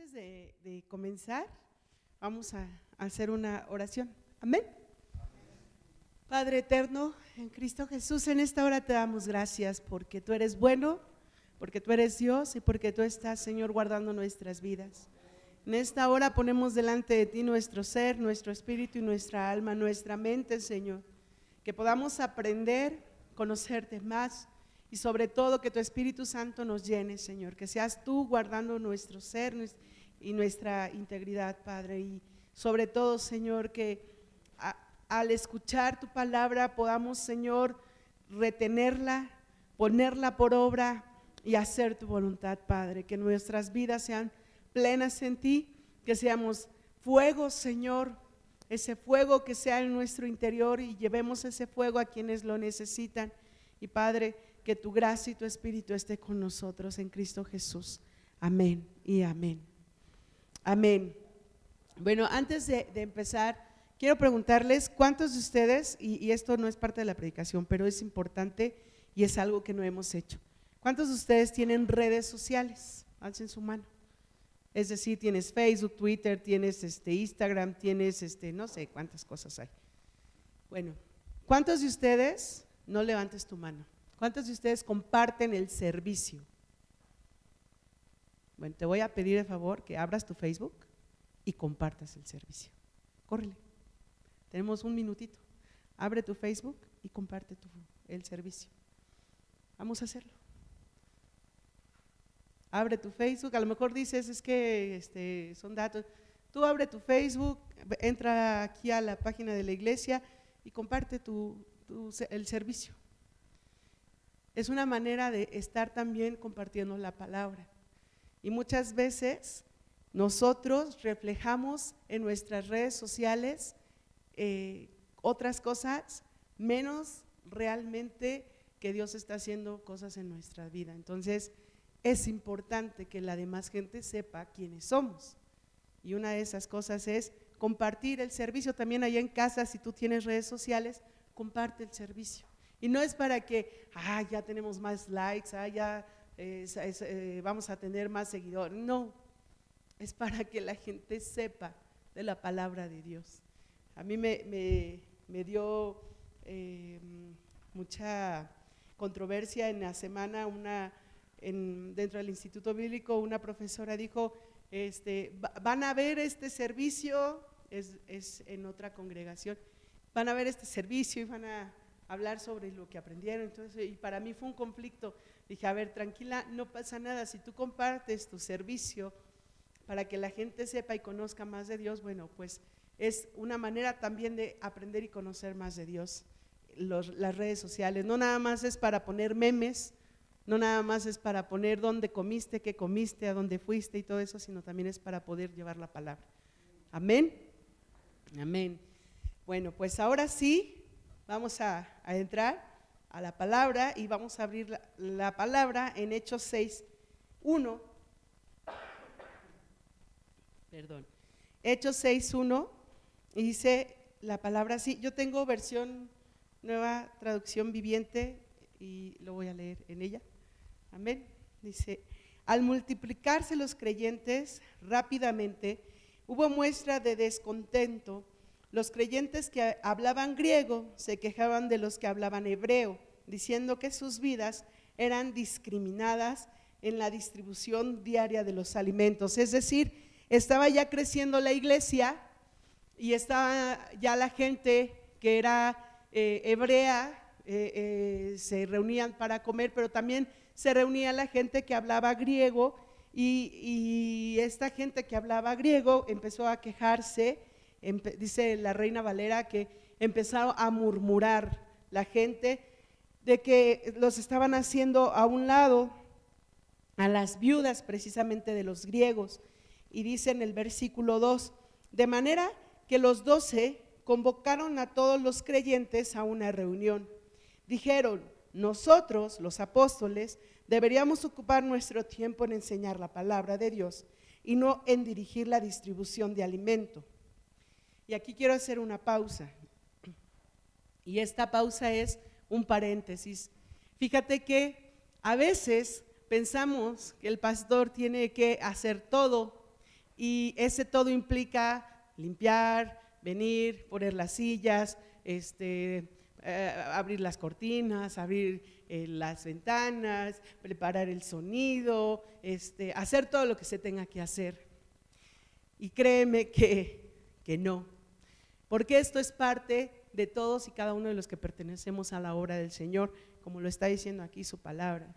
Antes de, comenzar, vamos a, hacer una oración. Amén. Padre eterno, en Cristo Jesús, en esta hora te damos gracias porque tú eres bueno, porque tú eres Dios y porque tú estás, Señor, guardando nuestras vidas. En esta hora ponemos delante de ti nuestro ser, nuestro espíritu y nuestra alma, nuestra mente, Señor. Que podamos aprender, conocerte más y sobre todo que tu Espíritu Santo nos llene, Señor, que seas tú guardando nuestro ser y nuestra integridad, Padre. Y sobre todo, Señor, que al escuchar tu palabra podamos, Señor, retenerla, ponerla por obra y hacer tu voluntad, Padre. Que nuestras vidas sean plenas en ti, que seamos fuego, Señor, ese fuego que sea en nuestro interior y llevemos ese fuego a quienes lo necesitan. Y Padre, que tu gracia y tu espíritu esté con nosotros en Cristo Jesús. Amén y amén. Amén. Bueno, antes de, empezar, quiero preguntarles cuántos de ustedes, y, esto no es parte de la predicación, pero es importante y es algo que no hemos hecho. ¿Cuántos de ustedes tienen redes sociales? Alcen su mano. Es decir, tienes Facebook, Twitter, tienes este Instagram, tienes este no sé cuántas cosas hay. Bueno, ¿cuántos de ustedes no levantes tu mano? ¿Cuántos de ustedes comparten el servicio? Bueno, te voy a pedir de favor que abras tu Facebook y compartas el servicio. Córrele. Tenemos un minutito. Abre tu Facebook y comparte el servicio. Vamos a hacerlo. Abre tu Facebook. A lo mejor dices, es que este, son datos. Tú abre tu Facebook, entra aquí a la página de la iglesia y comparte el servicio es una manera de estar también compartiendo la palabra. Y muchas veces nosotros reflejamos en nuestras redes sociales eh, otras cosas menos realmente que Dios está haciendo cosas en nuestra vida. Entonces es importante que la demás gente sepa quiénes somos. Y una de esas cosas es compartir el servicio. También allá en casa, si tú tienes redes sociales, comparte el servicio. Y no es para que, ah, ya tenemos más likes, ah, ya eh, vamos a tener más seguidores. No, es para que la gente sepa de la palabra de Dios. A mí me, dio em, mucha controversia en la semana, una, dentro del Instituto Bíblico, una profesora dijo, este, van a ver este servicio, es, es en otra congregación, van a ver este servicio y van a hablar sobre lo que aprendieron. Entonces, y para mí fue un conflicto. Dije, a ver, tranquila, no pasa nada. Si tú compartes tu servicio para que la gente sepa y conozca más de Dios, bueno, pues es una manera también de aprender y conocer más de Dios. las redes sociales, no nada más es para poner memes, no nada más es para poner dónde comiste, qué comiste, a dónde fuiste y todo eso, sino también es para poder llevar la palabra. Amén. Amén. Bueno, pues ahora sí, Vamos a, entrar a la palabra y vamos a abrir la, palabra en Hechos 6, 1. Perdón. Hechos 6, 1. Y dice la palabra así. Yo tengo versión nueva traducción viviente y lo voy a leer en ella. Amén. Dice, al multiplicarse los creyentes rápidamente, hubo muestra de descontento los creyentes que hablaban griego se quejaban de los que hablaban hebreo, diciendo que sus vidas eran discriminadas en la distribución diaria de los alimentos. Es decir, estaba ya creciendo la iglesia y estaba ya la gente que era eh, hebrea, eh, eh, se reunían para comer, pero también se reunía la gente que hablaba griego y, y esta gente que hablaba griego empezó a quejarse dice la reina Valera que empezaron a murmurar la gente de que los estaban haciendo a un lado a las viudas precisamente de los griegos. Y dice en el versículo 2, de manera que los doce convocaron a todos los creyentes a una reunión. Dijeron, nosotros, los apóstoles, deberíamos ocupar nuestro tiempo en enseñar la palabra de Dios y no en dirigir la distribución de alimento. Y aquí quiero hacer una pausa. Y esta pausa es un paréntesis. Fíjate que a veces pensamos que el pastor tiene que hacer todo Y ese todo implica limpiar, venir, poner las sillas, este, eh, abrir las cortinas, abrir eh, las ventanas, preparar el sonido, este, hacer todo lo que se tenga que hacer. Y créeme que, que no, porque esto es parte de todos y cada uno de los que pertenecemos a la obra del Señor, como lo está diciendo aquí su palabra.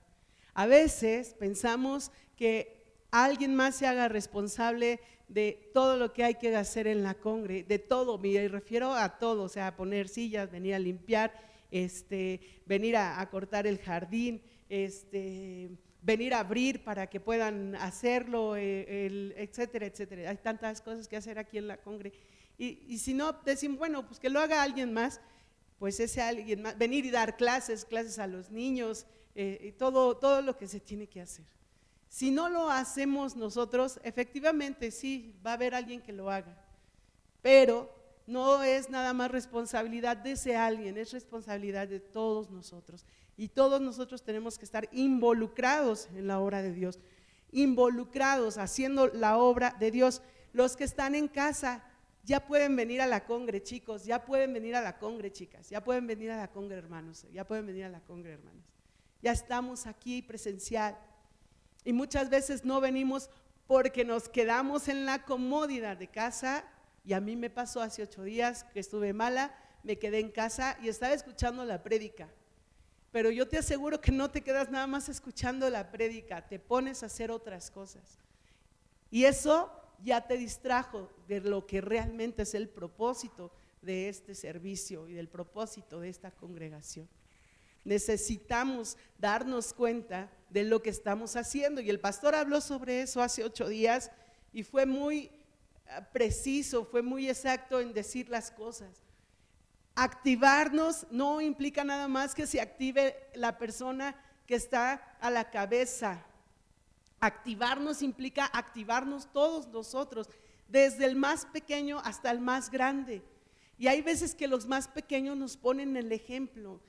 A veces pensamos que alguien más se haga responsable de todo lo que hay que hacer en la congre, de todo, me refiero a todo, o sea, poner sillas, venir a limpiar, este, venir a, cortar el jardín, este, venir a abrir para que puedan hacerlo, eh, etcétera, etcétera. Hay tantas cosas que hacer aquí en la congre. Y, si no, decimos, bueno, pues que lo haga alguien más, pues ese alguien más, venir y dar clases, clases a los niños, eh, todo, todo lo que se tiene que hacer. Si no lo hacemos nosotros, efectivamente sí, va a haber alguien que lo haga, pero no es nada más responsabilidad de ese alguien, es responsabilidad de todos nosotros. Y todos nosotros tenemos que estar involucrados en la obra de Dios, involucrados haciendo la obra de Dios. Los que están en casa ya pueden venir a la congre, chicos, ya pueden venir a la congre, chicas, ya pueden venir a la congre, hermanos, ya pueden venir a la congre, hermanos. Ya estamos aquí presencial. Y muchas veces no venimos porque nos quedamos en la comodidad de casa. Y a mí me pasó hace ocho días que estuve mala, me quedé en casa y estaba escuchando la prédica. Pero yo te aseguro que no te quedas nada más escuchando la prédica, te pones a hacer otras cosas. Y eso ya te distrajo de lo que realmente es el propósito de este servicio y del propósito de esta congregación. Necesitamos darnos cuenta de lo que estamos haciendo. Y el pastor habló sobre eso hace ocho días y fue muy ah, preciso, fue muy exacto en decir las cosas. Activarnos no implica nada más que se active la persona que está a la cabeza. Activarnos implica activarnos todos nosotros, desde el más pequeño hasta el más grande. Y hay veces que los más pequeños nos ponen el ejemplo.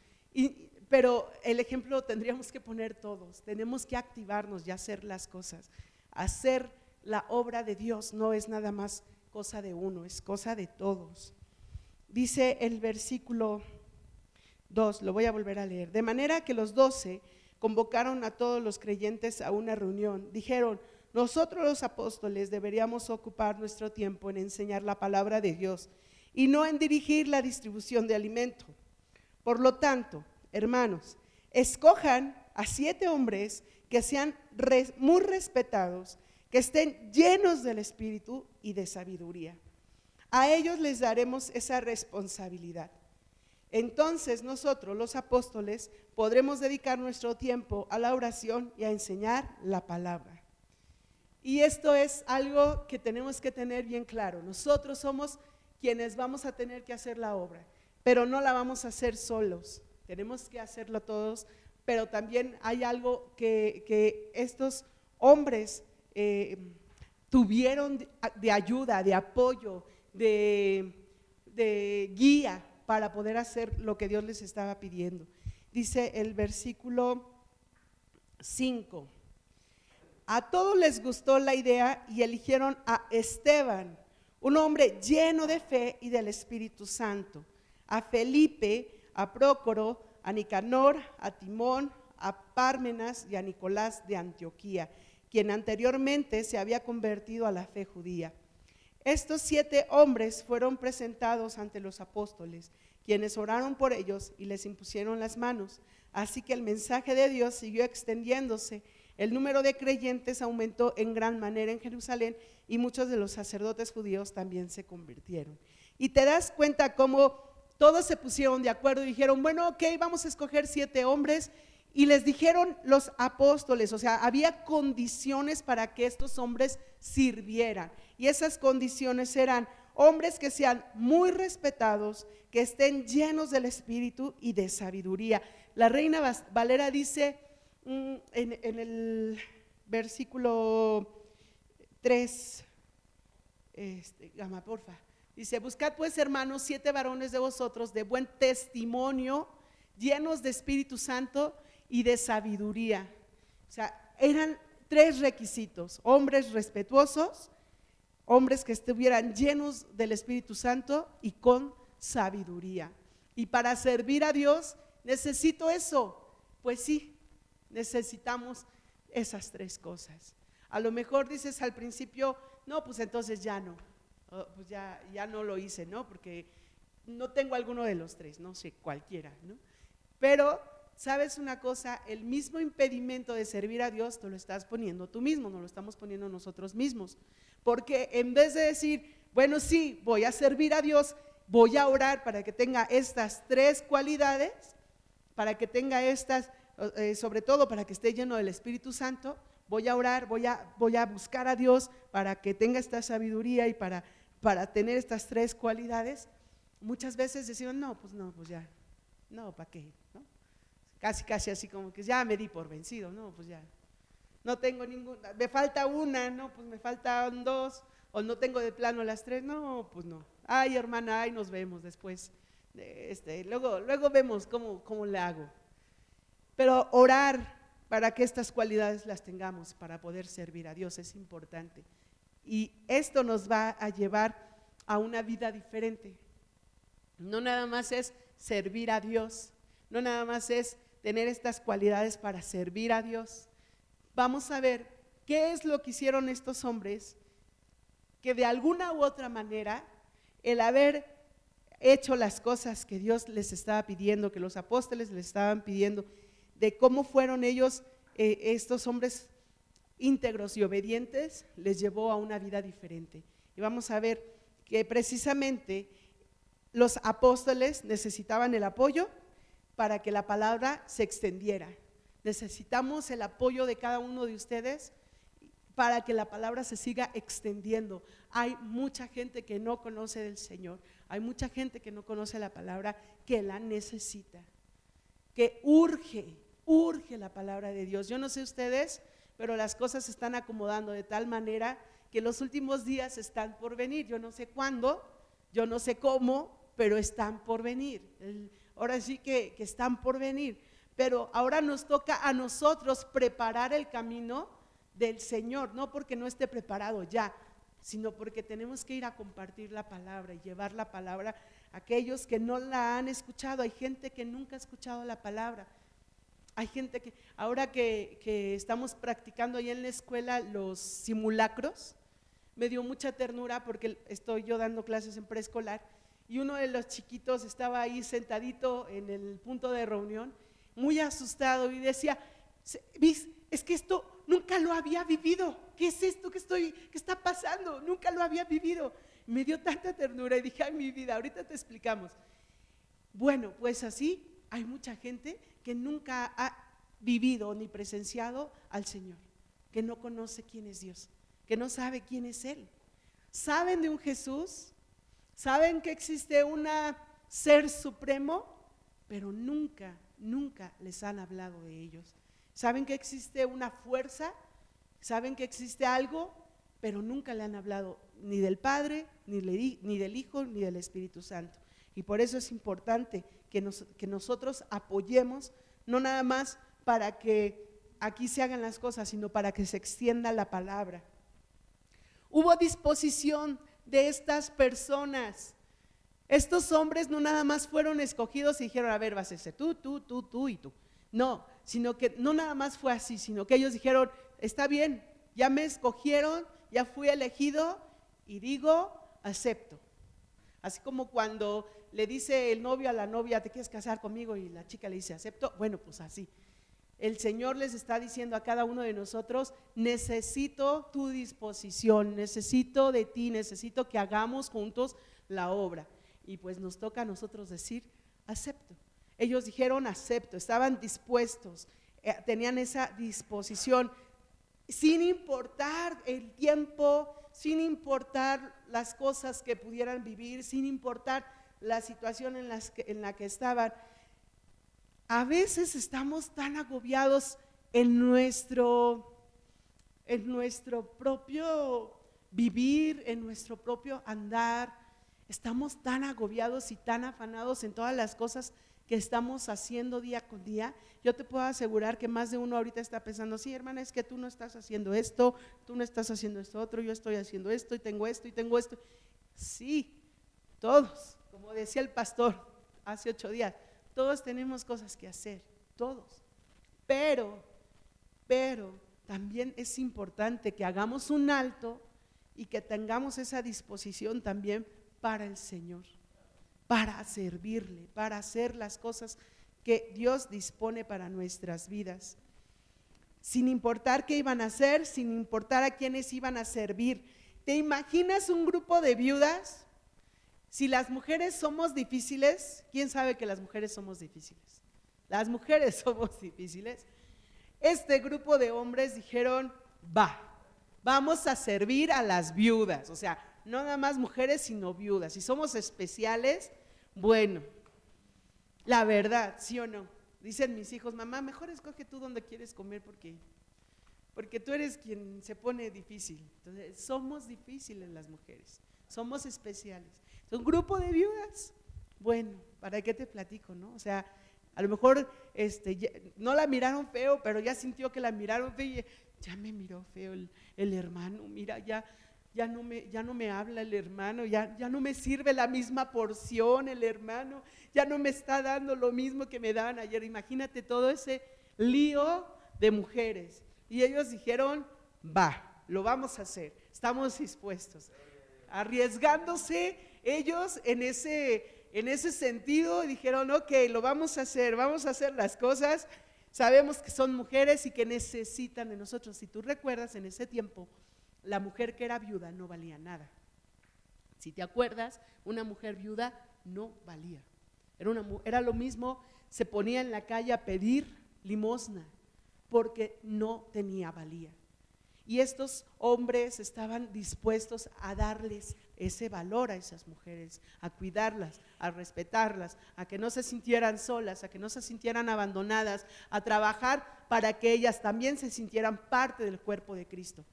Pero el ejemplo tendríamos que poner todos, tenemos que activarnos y hacer las cosas. Hacer la obra de Dios no es nada más cosa de uno, es cosa de todos. Dice el versículo 2, lo voy a volver a leer. De manera que los doce convocaron a todos los creyentes a una reunión. Dijeron, nosotros los apóstoles deberíamos ocupar nuestro tiempo en enseñar la palabra de Dios y no en dirigir la distribución de alimento. Por lo tanto, hermanos, escojan a siete hombres que sean muy respetados, que estén llenos del Espíritu y de sabiduría. A ellos les daremos esa responsabilidad. Entonces nosotros, los apóstoles, podremos dedicar nuestro tiempo a la oración y a enseñar la palabra. Y esto es algo que tenemos que tener bien claro. Nosotros somos quienes vamos a tener que hacer la obra, pero no la vamos a hacer solos tenemos que hacerlo todos, pero también hay algo que, estos hombres eh, tuvieron de, ayuda, de apoyo, de, de guía para poder hacer lo que Dios les estaba pidiendo. Dice el versículo 5. A todos les gustó la idea y eligieron a Esteban, un hombre lleno de fe y del Espíritu Santo, a Felipe, a Prócoro, a Nicanor, a Timón, a Pármenas y a Nicolás de Antioquía, quien anteriormente se había convertido a la fe judía. Estos siete hombres fueron presentados ante los apóstoles, quienes oraron por ellos y les impusieron las manos. Así que el mensaje de Dios siguió extendiéndose. El número de creyentes aumentó en gran manera en Jerusalén y muchos de los sacerdotes judíos también se convirtieron. Y te das cuenta cómo todos se pusieron de acuerdo y dijeron, bueno, ok, vamos a escoger siete hombres. Y les dijeron los apóstoles, o sea, había condiciones para que estos hombres sirvieran. Y esas condiciones eran hombres que sean muy respetados, que estén llenos del Espíritu y de sabiduría. La reina Valera dice mm, en, el versículo 3, este, Gama, porfa. Dice, buscad pues hermanos siete varones de vosotros de buen testimonio, llenos de Espíritu Santo y de sabiduría. O sea, eran tres requisitos, hombres respetuosos, hombres que estuvieran llenos del Espíritu Santo y con sabiduría. Y para servir a Dios necesito eso. Pues sí, necesitamos esas tres cosas. A lo mejor dices al principio, no, pues entonces ya no, oh, pues ya, ya no lo hice, ¿no? Porque no tengo alguno de los tres, no sé, cualquiera, ¿no? Pero, ¿sabes una cosa? El mismo impedimento de servir a Dios te lo estás poniendo tú mismo, no lo estamos poniendo nosotros mismos. Porque en vez de decir, bueno, sí, voy a servir a Dios, voy a orar para que tenga estas tres cualidades, para que tenga estas, eh, sobre todo para que esté lleno del Espíritu Santo, voy a orar, voy a, voy a buscar a Dios para que tenga esta sabiduría y para, para tener estas tres cualidades. Muchas veces decimos, no, pues no, pues ya, no, ¿para qué? Casi, casi así como que ya me di por vencido, no, pues ya, no tengo ninguna, me falta una, no, pues me faltan dos, o no tengo de plano las tres, no, pues no. Ay, hermana, ay, nos vemos después. Este, luego, luego vemos cómo, cómo le hago. Pero orar para que estas cualidades las tengamos para poder servir a Dios es importante. Y esto nos va a llevar a una vida diferente. No nada más es servir a Dios, no nada más es tener estas cualidades para servir a Dios, vamos a ver qué es lo que hicieron estos hombres que de alguna u otra manera el haber hecho las cosas que Dios les estaba pidiendo, que los apóstoles les estaban pidiendo, de cómo fueron ellos, eh, estos hombres íntegros y obedientes, les llevó a una vida diferente. Y vamos a ver que precisamente los apóstoles necesitaban el apoyo para que la palabra se extendiera. Necesitamos el apoyo de cada uno de ustedes para que la palabra se siga extendiendo. Hay mucha gente que no conoce del Señor, hay mucha gente que no conoce la palabra, que la necesita, que urge, urge la palabra de Dios. Yo no sé ustedes, pero las cosas se están acomodando de tal manera que los últimos días están por venir. Yo no sé cuándo, yo no sé cómo, pero están por venir. Ahora sí que, que están por venir pero ahora nos toca a nosotros preparar el camino del Señor, no porque no esté preparado ya, sino porque tenemos que ir a compartir la palabra y llevar la palabra a aquellos que no la han escuchado. Hay gente que nunca ha escuchado la palabra. Hay gente que, ahora que, que estamos practicando ahí en la escuela los simulacros, me dio mucha ternura porque estoy yo dando clases en preescolar y uno de los chiquitos estaba ahí sentadito en el punto de reunión muy asustado y decía, es que esto nunca lo había vivido. ¿Qué es esto que estoy, que está pasando? Nunca lo había vivido. Me dio tanta ternura y dije, ay, mi vida, ahorita te explicamos. Bueno, pues así hay mucha gente que nunca ha vivido ni presenciado al Señor, que no conoce quién es Dios, que no sabe quién es Él. Saben de un Jesús, saben que existe un ser supremo, pero nunca nunca les han hablado de ellos. Saben que existe una fuerza, saben que existe algo, pero nunca le han hablado ni del Padre, ni, del Hijo, ni del Espíritu Santo. Y por eso es importante que nosotros apoyemos, no nada más para que aquí se hagan las cosas, sino para que se extienda la palabra. Hubo disposición de estas personas estos hombres no nada más fueron escogidos y dijeron, a ver, vas a tú, tú, tú, tú y tú. No, sino que no nada más fue así, sino que ellos dijeron, está bien, ya me escogieron, ya fui elegido y digo, acepto. Así como cuando le dice el novio a la novia, ¿te quieres casar conmigo? Y la chica le dice, acepto. Bueno, pues así. El Señor les está diciendo a cada uno de nosotros, necesito tu disposición, necesito de ti, necesito que hagamos juntos la obra y pues nos toca a nosotros decir, acepto. Ellos dijeron, acepto, estaban dispuestos, eh, tenían esa disposición, sin importar el tiempo, sin importar las cosas que pudieran vivir, sin importar la situación en, la que estaban. A veces estamos tan agobiados en nuestro, en nuestro propio vivir, en nuestro propio andar, Estamos tan agobiados y tan afanados en todas las cosas que estamos haciendo día con día, yo te puedo asegurar que más de uno ahorita está pensando, sí, hermana, es que tú no estás haciendo esto, tú no estás haciendo esto otro, yo estoy haciendo esto y tengo esto y tengo esto. Sí, todos, como decía el pastor hace ocho días, todos tenemos cosas que hacer, todos. Pero, pero también es importante que hagamos un alto y que tengamos esa disposición también para el Señor para servirle, para hacer las cosas que Dios dispone para nuestras vidas. Sin importar qué iban a hacer, sin importar a quiénes iban a servir. ¿Te imaginas un grupo de viudas? Si las mujeres somos difíciles, ¿quién sabe que las mujeres somos difíciles? Las mujeres somos difíciles. Este grupo de hombres dijeron, va, vamos a servir a las viudas. O sea, no nada más mujeres, sino viudas. Si somos especiales, bueno, la verdad, ¿sí o no? Dicen mis hijos, mamá, mejor escoge tú donde quieres comer porque, porque tú eres quien se pone difícil. Entonces, somos difíciles las mujeres, somos especiales. Un grupo de viudas. Bueno, ¿para qué te platico, no? O sea, a lo mejor este, no la miraron feo, pero ya sintió que la miraron feo y ya me miró feo el, el hermano, mira, ya ya no me, ya no me habla el hermano, ya, ya no me sirve la misma porción el hermano, ya no me está dando lo mismo que me daban ayer. Imagínate todo ese lío de mujeres. Y ellos dijeron, va, lo vamos a hacer, estamos dispuestos. Arriesgándose ellos en ese, en ese sentido, dijeron, ok, lo vamos a hacer, vamos a hacer las cosas. Sabemos que son mujeres y que necesitan de nosotros. Si tú recuerdas en ese tiempo, la mujer que era viuda no valía nada. Si te acuerdas, una mujer viuda no valía. Era, una, era lo mismo, se ponía en la calle a pedir limosna porque no tenía valía. Y estos hombres estaban dispuestos a darles ese valor a esas mujeres, a cuidarlas, a respetarlas, a que no se sintieran solas, a que no se sintieran abandonadas, a trabajar para que ellas también se sintieran parte del cuerpo de Cristo.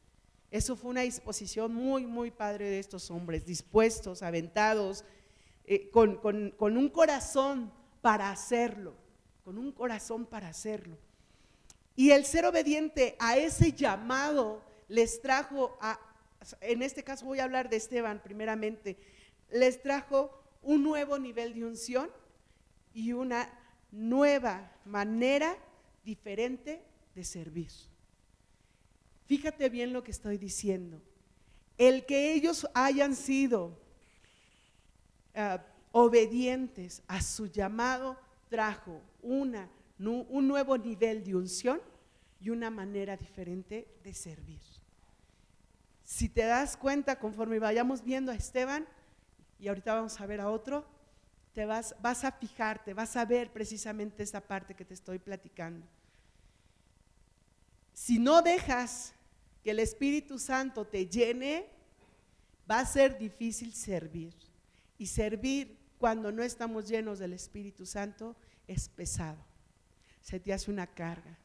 Eso fue una disposición muy, muy padre de estos hombres, dispuestos, aventados, eh, con, con un corazón para hacerlo, con un corazón para hacerlo. Y el ser obediente a ese llamado les trajo, a, en este caso voy a hablar de Esteban primeramente, les trajo un nuevo nivel de unción y una nueva manera diferente de servir. Fíjate bien lo que estoy diciendo. El que ellos hayan sido ah, obedientes a su llamado trajo una, un nuevo nivel de unción y una manera diferente de servir. Si te das cuenta, conforme vayamos viendo a Esteban, y ahorita vamos a ver a otro, te vas, vas a fijarte, vas a ver precisamente esa parte que te estoy platicando. Si no dejas que el Espíritu Santo te llene, va a ser difícil servir. Y servir cuando no estamos llenos del Espíritu Santo es pesado. Se te hace una carga,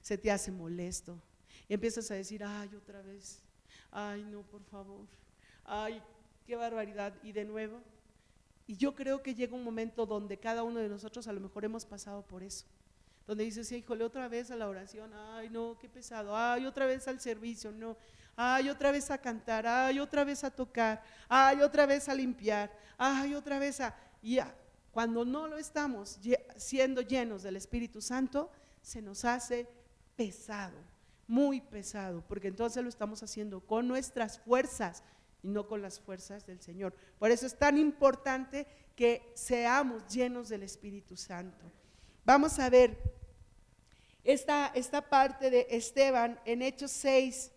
se te hace molesto. Y empiezas a decir, ay, otra vez, ay, no, por favor, ay, qué barbaridad. Y de nuevo. Y yo creo que llega un momento donde cada uno de nosotros a lo mejor hemos pasado por eso donde dices, híjole, otra vez a la oración, ay, no, qué pesado, ay, otra vez al servicio, no, ay, otra vez a cantar, ay, otra vez a tocar, ay, otra vez a limpiar, ay, otra vez a... Y cuando no lo estamos siendo llenos del Espíritu Santo, se nos hace pesado, muy pesado, porque entonces lo estamos haciendo con nuestras fuerzas y no con las fuerzas del Señor. Por eso es tan importante que seamos llenos del Espíritu Santo. Vamos a ver esta, esta parte de Esteban en Hechos 6,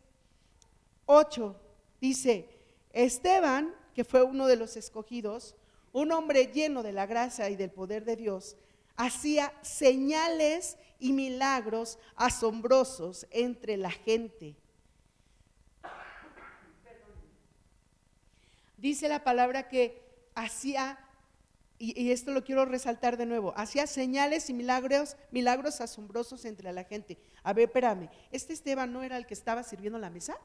8. Dice, Esteban, que fue uno de los escogidos, un hombre lleno de la gracia y del poder de Dios, hacía señales y milagros asombrosos entre la gente. Dice la palabra que hacía y, esto lo quiero resaltar de nuevo, hacía señales y milagros, milagros asombrosos entre la gente. A ver, espérame, ¿este Esteban no era el que estaba sirviendo la mesa?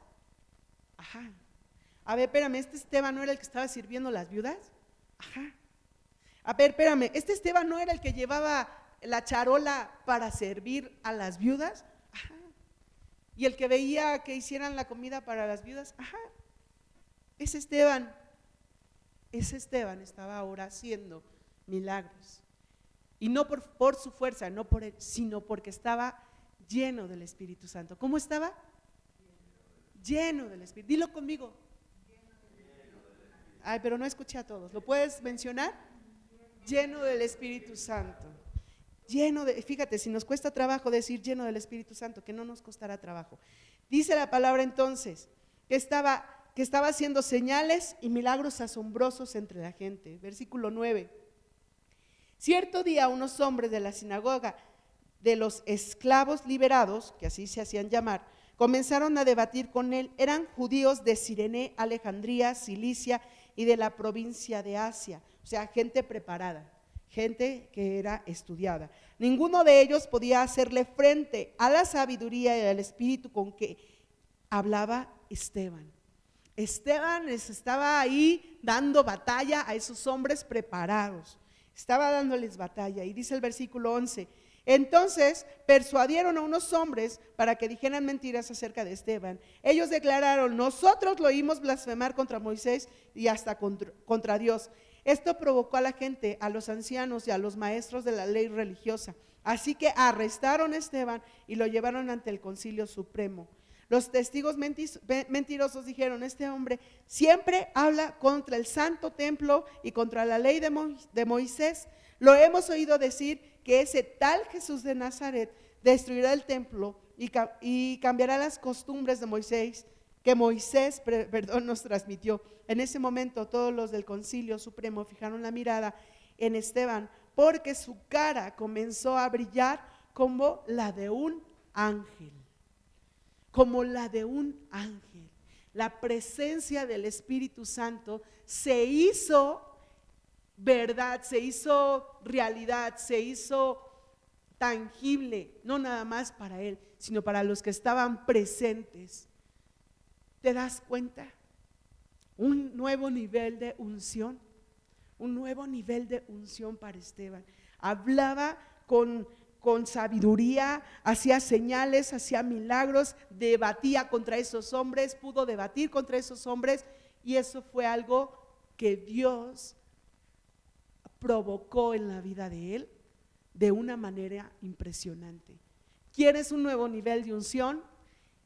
Ajá. A ver, espérame, ¿este Esteban no era el que estaba sirviendo las viudas? Ajá. A ver, espérame, ¿este Esteban no era el que llevaba la charola para servir a las viudas? Ajá. ¿Y el que veía que hicieran la comida para las viudas? Ajá. Ese Esteban, ese Esteban estaba ahora haciendo milagros. Y no por, por su fuerza, no por sino porque estaba lleno del Espíritu Santo. ¿Cómo estaba? Lleno del Espíritu. Dilo conmigo. Ay, pero no escuché a todos. ¿Lo puedes mencionar? Lleno del Espíritu Santo. Lleno de, fíjate, si nos cuesta trabajo decir lleno del Espíritu Santo, que no nos costará trabajo. Dice la palabra entonces que estaba, que estaba haciendo señales y milagros asombrosos entre la gente. Versículo 9. Cierto día unos hombres de la sinagoga de los esclavos liberados, que así se hacían llamar, comenzaron a debatir con él. Eran judíos de Sirene, Alejandría, Cilicia y de la provincia de Asia, o sea, gente preparada, gente que era estudiada. Ninguno de ellos podía hacerle frente a la sabiduría y al espíritu con que hablaba Esteban. Esteban les estaba ahí dando batalla a esos hombres preparados. Estaba dándoles batalla. Y dice el versículo 11, entonces persuadieron a unos hombres para que dijeran mentiras acerca de Esteban. Ellos declararon, nosotros lo oímos blasfemar contra Moisés y hasta contra, Dios. Esto provocó a la gente, a los ancianos y a los maestros de la ley religiosa. Así que arrestaron a Esteban y lo llevaron ante el concilio supremo. Los testigos mentirosos dijeron, este hombre siempre habla contra el santo templo y contra la ley de Moisés. Lo hemos oído decir que ese tal Jesús de Nazaret destruirá el templo y, cambiará las costumbres de Moisés, que Moisés, perdón, nos transmitió. En ese momento todos los del concilio supremo fijaron la mirada en Esteban, porque su cara comenzó a brillar como la de un ángel, como la de un ángel. La presencia del Espíritu Santo se hizo verdad, se hizo realidad, se hizo tangible, no nada más para él, sino para los que estaban presentes. ¿Te das cuenta? Un nuevo nivel de unción, un nuevo nivel de unción para Esteban. Hablaba con, con sabiduría, hacía señales, hacía milagros, debatía contra esos hombres, pudo debatir contra esos hombres y eso fue algo que Dios provocó en la vida de él de una manera impresionante. ¿Quieres un nuevo nivel de unción?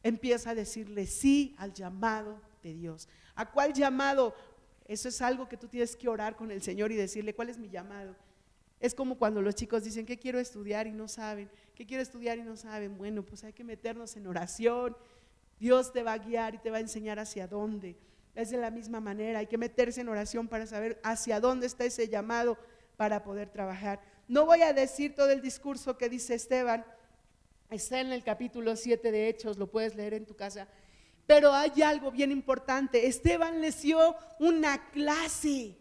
Empieza a decirle sí al llamado de Dios. ¿A cuál llamado? Eso es algo que tú tienes que orar con el Señor y decirle, ¿cuál es mi llamado? Es como cuando los chicos dicen, ¿qué quiero estudiar? y no saben. ¿Qué quiero estudiar? y no saben. Bueno, pues hay que meternos en oración. Dios te va a guiar y te va a enseñar hacia dónde. Es de la misma manera, hay que meterse en oración para saber hacia dónde está ese llamado para poder trabajar. No voy a decir todo el discurso que dice Esteban, está en el capítulo 7 de Hechos, lo puedes leer en tu casa. Pero hay algo bien importante. Esteban les dio una clase,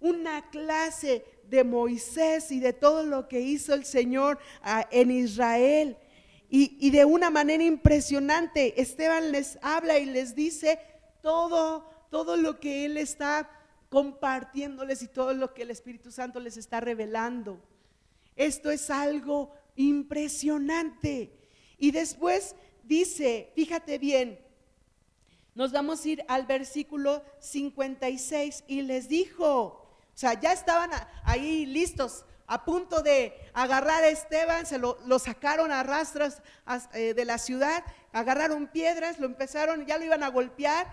una clase de Moisés y de todo lo que hizo el Señor ah, en Israel. Y, y de una manera impresionante, Esteban les habla y les dice todo, todo lo que Él está compartiéndoles y todo lo que el Espíritu Santo les está revelando. Esto es algo impresionante. Y después dice, fíjate bien, nos vamos a ir al versículo 56 y les dijo, o sea, ya estaban ahí listos, a punto de agarrar a Esteban, se lo, sacaron a rastras eh, de la ciudad, agarraron piedras, lo empezaron, ya lo iban a golpear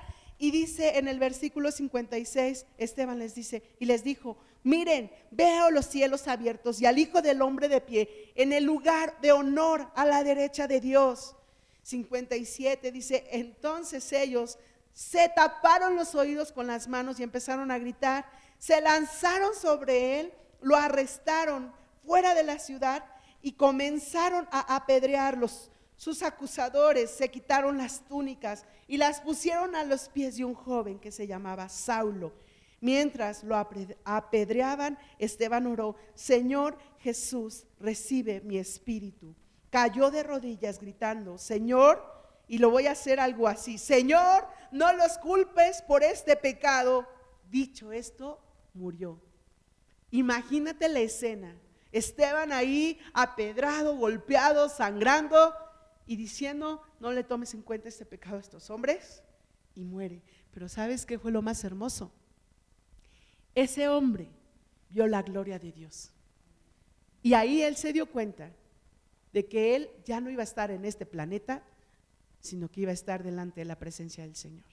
y dice en el versículo 56, Esteban les dice, y les dijo, miren, veo los cielos abiertos y al Hijo del Hombre de pie en el lugar de honor a la derecha de Dios. 57 dice, entonces ellos se taparon los oídos con las manos y empezaron a gritar, se lanzaron sobre él, lo arrestaron fuera de la ciudad y comenzaron a apedrearlos sus acusadores se quitaron las túnicas y las pusieron a los pies de un joven que se llamaba Saulo. Mientras lo apedreaban, Esteban oró, Señor Jesús, recibe mi espíritu. Cayó de rodillas gritando, Señor, y lo voy a hacer algo así, Señor, no los culpes por este pecado. Dicho esto, murió. Imagínate la escena. Esteban ahí apedrado, golpeado, sangrando y diciendo, no le tomes en cuenta este pecado a estos hombres y muere. Pero ¿sabes qué fue lo más hermoso? Ese hombre vio la gloria de Dios. Y ahí él se dio cuenta de que él ya no iba a estar en este planeta, sino que iba a estar delante de la presencia del Señor.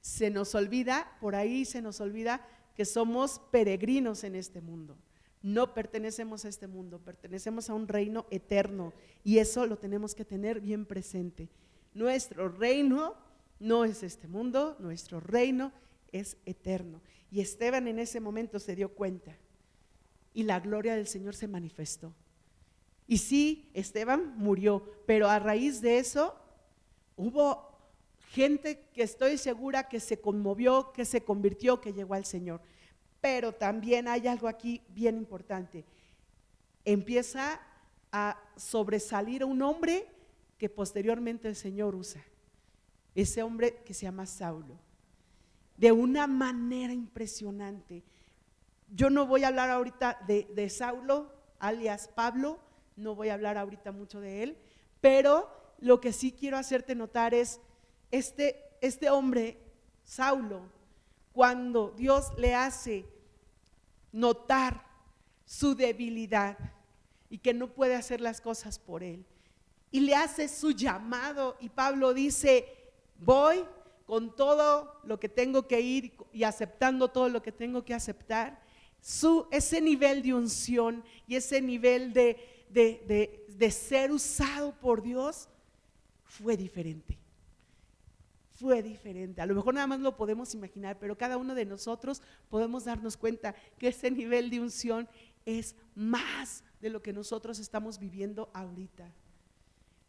Se nos olvida, por ahí se nos olvida que somos peregrinos en este mundo. No pertenecemos a este mundo, pertenecemos a un reino eterno y eso lo tenemos que tener bien presente. Nuestro reino no es este mundo, nuestro reino es eterno. Y Esteban en ese momento se dio cuenta y la gloria del Señor se manifestó. Y sí, Esteban murió, pero a raíz de eso hubo gente que estoy segura que se conmovió, que se convirtió, que llegó al Señor. Pero también hay algo aquí bien importante. Empieza a sobresalir un hombre que posteriormente el Señor usa. Ese hombre que se llama Saulo. De una manera impresionante. Yo no voy a hablar ahorita de, de Saulo, alias Pablo, no voy a hablar ahorita mucho de él, pero lo que sí quiero hacerte notar es, este, este hombre, Saulo, cuando Dios le hace notar su debilidad y que no puede hacer las cosas por él. Y le hace su llamado y Pablo dice, voy con todo lo que tengo que ir y aceptando todo lo que tengo que aceptar. Su, ese nivel de unción y ese nivel de, de ser usado por Dios fue diferente fue diferente. A lo mejor nada más lo podemos imaginar, pero cada uno de nosotros podemos darnos cuenta que ese nivel de unción es más de lo que nosotros estamos viviendo ahorita.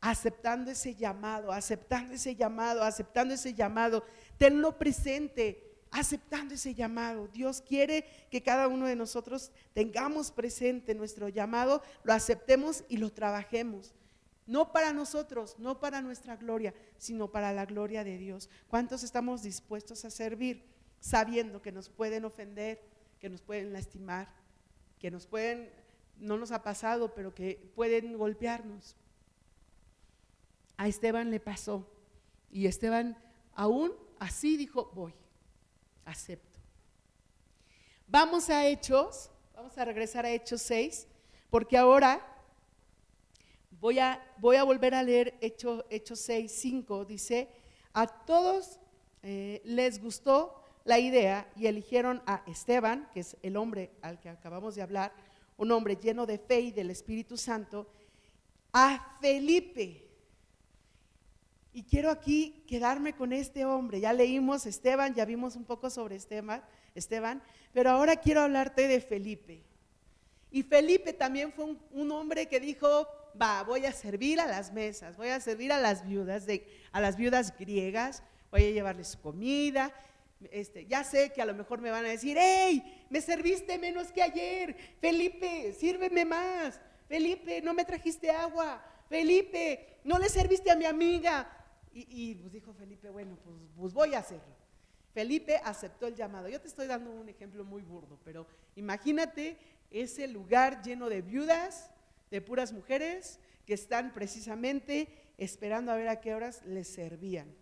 Aceptando ese llamado, aceptando ese llamado, aceptando ese llamado, tenlo presente, aceptando ese llamado. Dios quiere que cada uno de nosotros tengamos presente nuestro llamado, lo aceptemos y lo trabajemos. No para nosotros, no para nuestra gloria, sino para la gloria de Dios. ¿Cuántos estamos dispuestos a servir sabiendo que nos pueden ofender, que nos pueden lastimar, que nos pueden, no nos ha pasado, pero que pueden golpearnos? A Esteban le pasó. Y Esteban aún así dijo, voy, acepto. Vamos a Hechos, vamos a regresar a Hechos 6, porque ahora Voy a, volver a leer Hechos Hecho 6, 5. Dice, a todos eh, les gustó la idea y eligieron a Esteban, que es el hombre al que acabamos de hablar, un hombre lleno de fe y del Espíritu Santo, a Felipe. Y quiero aquí quedarme con este hombre. Ya leímos Esteban, ya vimos un poco sobre Esteban, Esteban pero ahora quiero hablarte de Felipe. Y Felipe también fue un hombre que dijo, va, voy a servir a las mesas, voy a servir a las viudas, de, a las viudas griegas, voy a llevarles comida. Este, ya sé que a lo mejor me van a decir, hey, me serviste menos que ayer, Felipe, sírveme más, Felipe, no me trajiste agua, Felipe, no le serviste a mi amiga. Y, pues dijo Felipe, bueno, pues, pues voy a hacerlo. Felipe aceptó el llamado. Yo te estoy dando un ejemplo muy burdo, pero imagínate ese lugar lleno de viudas, de puras mujeres que están precisamente esperando a ver a qué horas les servían.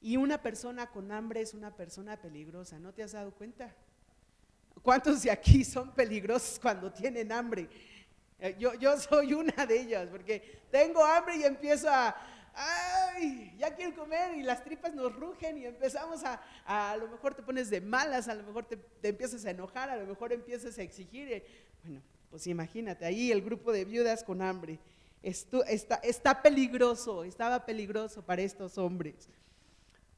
Y una persona con hambre es una persona peligrosa, ¿no te has dado cuenta? ¿Cuántos de aquí son peligrosos cuando tienen hambre? Eh, yo, yo soy una de ellas, porque tengo hambre y empiezo a, ay, ya quiero comer y las tripas nos rugen y empezamos a, a, lo mejor te pones de malas, a lo mejor te, te empiezas a enojar, a lo mejor empiezas a exigir. Eh, bueno, pues imagínate, ahí el grupo de viudas con hambre. Está, está peligroso, estaba peligroso para estos hombres.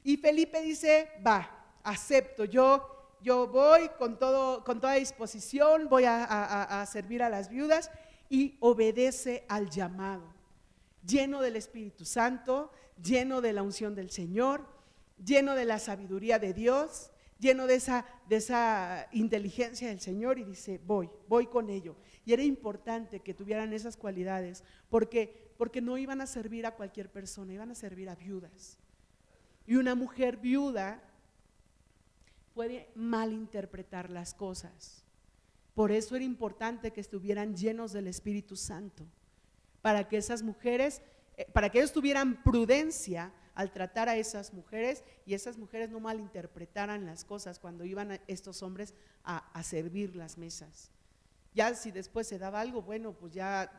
Y Felipe dice, va, acepto, yo, yo voy con, todo, con toda disposición, voy a, a servir a las viudas y obedece al llamado, lleno del Espíritu Santo, lleno de la unción del Señor, lleno de la sabiduría de Dios, lleno de esa, de esa inteligencia del Señor y dice, voy, voy con ello. Y era importante que tuvieran esas cualidades, porque, porque no iban a servir a cualquier persona, iban a servir a viudas. Y una mujer viuda puede malinterpretar las cosas. Por eso era importante que estuvieran llenos del Espíritu Santo, para que esas mujeres, eh, para que ellos tuvieran prudencia al tratar a esas mujeres y esas mujeres no malinterpretaran las cosas cuando iban estos hombres a, servir las mesas. Ya si después se daba algo, bueno, pues ya,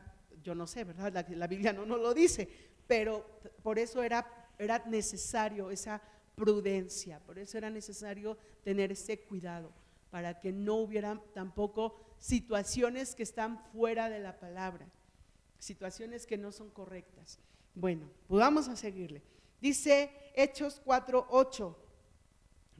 yo no sé, ¿verdad? La, la Biblia no, no lo dice, pero por eso era, era necesario esa prudencia, por eso era necesario tener ese cuidado, para que no hubiera tampoco situaciones que están fuera de la palabra, situaciones que no son correctas. Bueno, pues vamos a seguirle. Dice Hechos 4:8.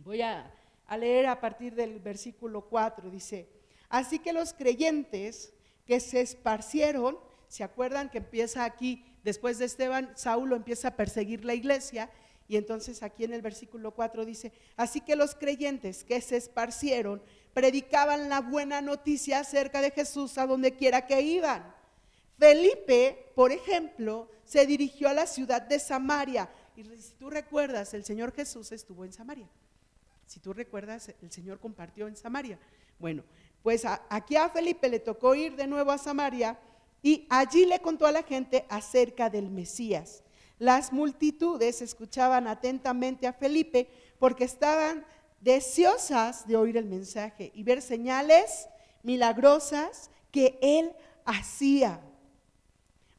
Voy a, a leer a partir del versículo 4. Dice, así que los creyentes que se esparcieron, ¿se acuerdan que empieza aquí, después de Esteban, Saulo empieza a perseguir la iglesia? Y entonces aquí en el versículo 4 dice, así que los creyentes que se esparcieron predicaban la buena noticia acerca de Jesús a donde quiera que iban. Felipe, por ejemplo, se dirigió a la ciudad de Samaria y si tú recuerdas, el Señor Jesús estuvo en Samaria. Si tú recuerdas, el Señor compartió en Samaria. Bueno, pues aquí a Felipe le tocó ir de nuevo a Samaria y allí le contó a la gente acerca del Mesías. Las multitudes escuchaban atentamente a Felipe porque estaban deseosas de oír el mensaje y ver señales milagrosas que él hacía.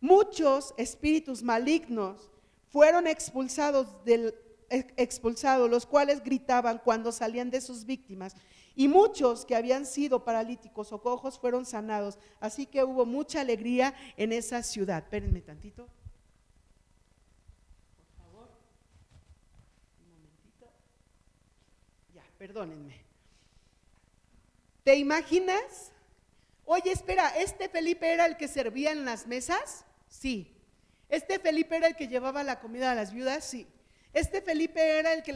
Muchos espíritus malignos fueron expulsados, del, expulsados, los cuales gritaban cuando salían de sus víctimas. Y muchos que habían sido paralíticos o cojos fueron sanados. Así que hubo mucha alegría en esa ciudad. Espérenme tantito. Por favor. Un momentito. Ya, perdónenme. ¿Te imaginas? Oye, espera, ¿este Felipe era el que servía en las mesas? Sí. Este Felipe era el que llevaba la comida a las viudas, sí. Este Felipe era el que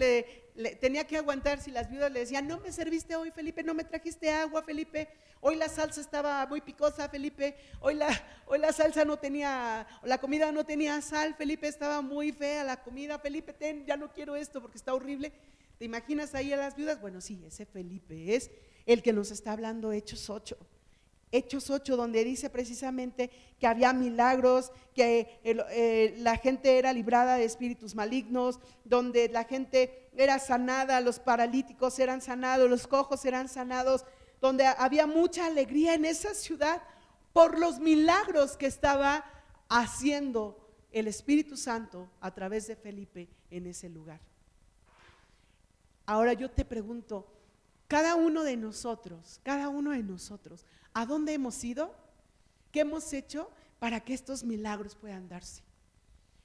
le, tenía que aguantar si las viudas le decían, no me serviste hoy, Felipe, no me trajiste agua, Felipe, hoy la salsa estaba muy picosa, Felipe, hoy la, hoy la salsa no tenía, la comida no tenía sal, Felipe, estaba muy fea la comida, Felipe, ten, ya no quiero esto porque está horrible. ¿Te imaginas ahí a las viudas? Bueno, sí, ese Felipe es el que nos está hablando Hechos 8. Hechos 8, donde dice precisamente que había milagros, que eh, la gente era librada de espíritus malignos, donde la gente era sanada, los paralíticos eran sanados, los cojos eran sanados, donde había mucha alegría en esa ciudad por los milagros que estaba haciendo el Espíritu Santo a través de Felipe en ese lugar. Ahora yo te pregunto, cada uno de nosotros, cada uno de nosotros, ¿A dónde hemos ido? ¿Qué hemos hecho para que estos milagros puedan darse?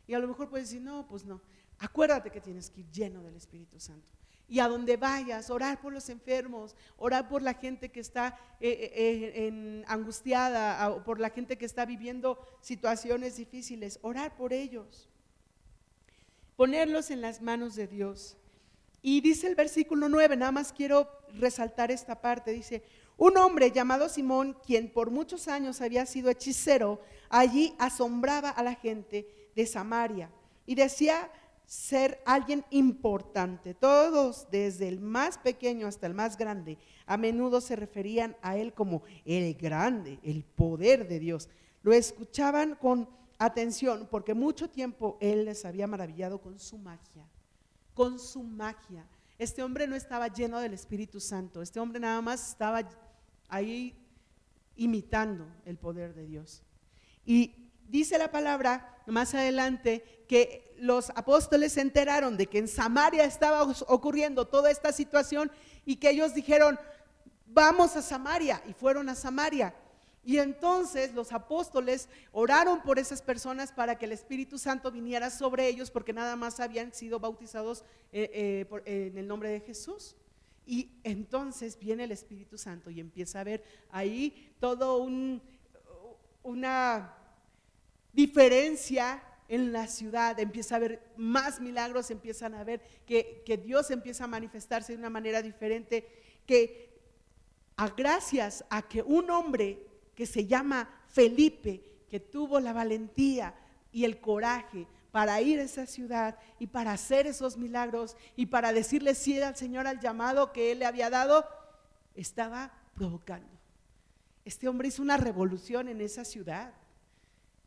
Y a lo mejor puedes decir, no, pues no. Acuérdate que tienes que ir lleno del Espíritu Santo. Y a donde vayas, orar por los enfermos, orar por la gente que está eh, eh, eh, angustiada, por la gente que está viviendo situaciones difíciles, orar por ellos. Ponerlos en las manos de Dios. Y dice el versículo 9, nada más quiero resaltar esta parte, dice, un hombre llamado Simón, quien por muchos años había sido hechicero, allí asombraba a la gente de Samaria y decía ser alguien importante. Todos, desde el más pequeño hasta el más grande, a menudo se referían a él como el grande, el poder de Dios. Lo escuchaban con atención porque mucho tiempo él les había maravillado con su magia, con su magia. Este hombre no estaba lleno del Espíritu Santo, este hombre nada más estaba ahí imitando el poder de Dios. Y dice la palabra más adelante que los apóstoles se enteraron de que en Samaria estaba ocurriendo toda esta situación y que ellos dijeron, vamos a Samaria y fueron a Samaria. Y entonces los apóstoles oraron por esas personas para que el Espíritu Santo viniera sobre ellos porque nada más habían sido bautizados eh, eh, en el nombre de Jesús. Y entonces viene el Espíritu Santo y empieza a ver ahí todo un, una diferencia en la ciudad, empieza a haber más milagros, empiezan a ver que, que Dios empieza a manifestarse de una manera diferente, que a gracias a que un hombre que se llama Felipe, que tuvo la valentía y el coraje para ir a esa ciudad y para hacer esos milagros y para decirle sí al Señor al llamado que Él le había dado, estaba provocando. Este hombre hizo una revolución en esa ciudad.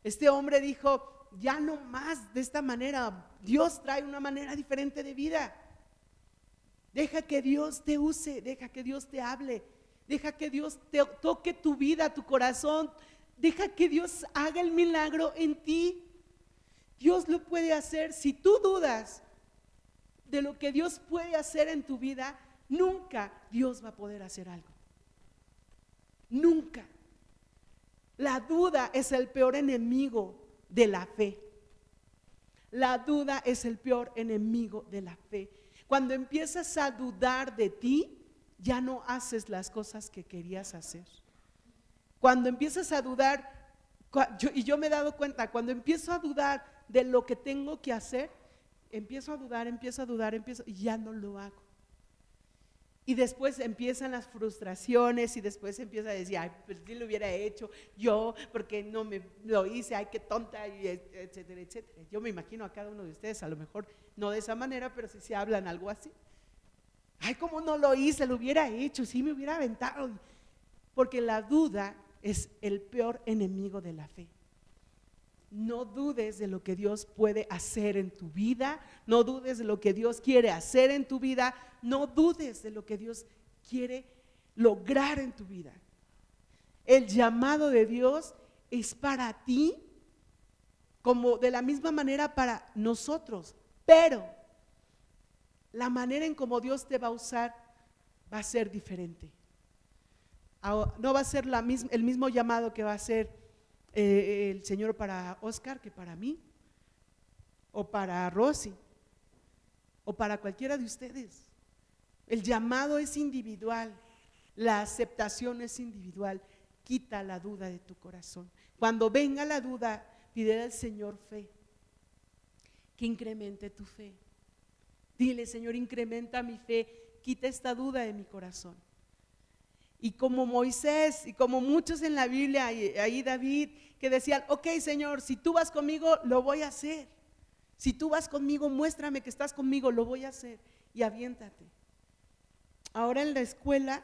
Este hombre dijo, ya no más de esta manera. Dios trae una manera diferente de vida. Deja que Dios te use, deja que Dios te hable, deja que Dios te toque tu vida, tu corazón, deja que Dios haga el milagro en ti. Dios lo puede hacer. Si tú dudas de lo que Dios puede hacer en tu vida, nunca Dios va a poder hacer algo. Nunca. La duda es el peor enemigo de la fe. La duda es el peor enemigo de la fe. Cuando empiezas a dudar de ti, ya no haces las cosas que querías hacer. Cuando empiezas a dudar, y yo me he dado cuenta, cuando empiezo a dudar de lo que tengo que hacer, empiezo a dudar, empiezo a dudar, empiezo, y ya no lo hago. Y después empiezan las frustraciones y después empieza a decir, ay, pues si lo hubiera hecho yo, porque no me lo hice, ay, qué tonta, etcétera, etcétera. Yo me imagino a cada uno de ustedes, a lo mejor no de esa manera, pero si se hablan algo así. Ay, ¿cómo no lo hice? Lo hubiera hecho, sí me hubiera aventado. Porque la duda es el peor enemigo de la fe. No dudes de lo que Dios puede hacer en tu vida, no dudes de lo que Dios quiere hacer en tu vida, no dudes de lo que Dios quiere lograr en tu vida. El llamado de Dios es para ti como de la misma manera para nosotros, pero la manera en como Dios te va a usar va a ser diferente. No va a ser el mismo llamado que va a ser eh, el Señor para Oscar que para mí, o para Rosy, o para cualquiera de ustedes. El llamado es individual, la aceptación es individual. Quita la duda de tu corazón. Cuando venga la duda, pide al Señor fe, que incremente tu fe. Dile, Señor, incrementa mi fe, quita esta duda de mi corazón. Y como Moisés y como muchos en la Biblia, ahí David, que decían, ok Señor, si tú vas conmigo, lo voy a hacer. Si tú vas conmigo, muéstrame que estás conmigo, lo voy a hacer. Y aviéntate. Ahora en la escuela,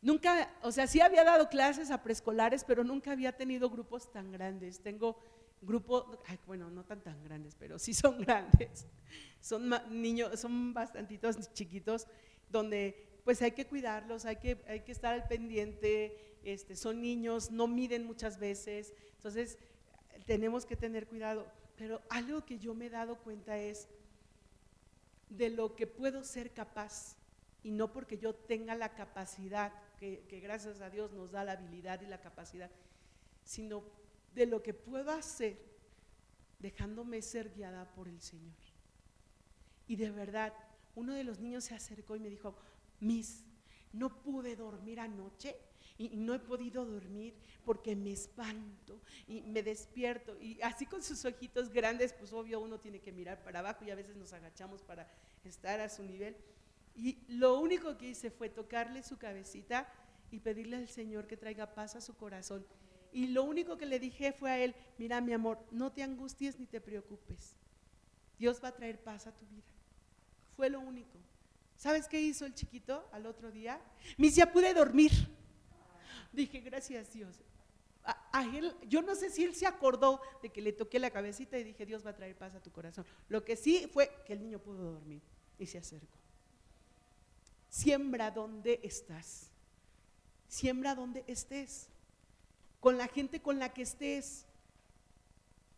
nunca, o sea, sí había dado clases a preescolares, pero nunca había tenido grupos tan grandes. Tengo grupos, bueno, no tan tan grandes, pero sí son grandes. Son niños, son bastantitos chiquitos, donde pues hay que cuidarlos, hay que, hay que estar al pendiente, este, son niños, no miden muchas veces, entonces tenemos que tener cuidado. Pero algo que yo me he dado cuenta es de lo que puedo ser capaz, y no porque yo tenga la capacidad, que, que gracias a Dios nos da la habilidad y la capacidad, sino de lo que puedo hacer dejándome ser guiada por el Señor. Y de verdad, uno de los niños se acercó y me dijo, Miss, no pude dormir anoche y no he podido dormir porque me espanto y me despierto. Y así con sus ojitos grandes, pues obvio uno tiene que mirar para abajo y a veces nos agachamos para estar a su nivel. Y lo único que hice fue tocarle su cabecita y pedirle al Señor que traiga paz a su corazón. Y lo único que le dije fue a él, mira mi amor, no te angusties ni te preocupes. Dios va a traer paz a tu vida. Fue lo único. ¿Sabes qué hizo el chiquito al otro día? Me ya pude dormir. Dije, gracias Dios. A, él, yo no sé si él se acordó de que le toqué la cabecita y dije, Dios va a traer paz a tu corazón. Lo que sí fue que el niño pudo dormir y se acercó. Siembra donde estás. Siembra donde estés. Con la gente con la que estés.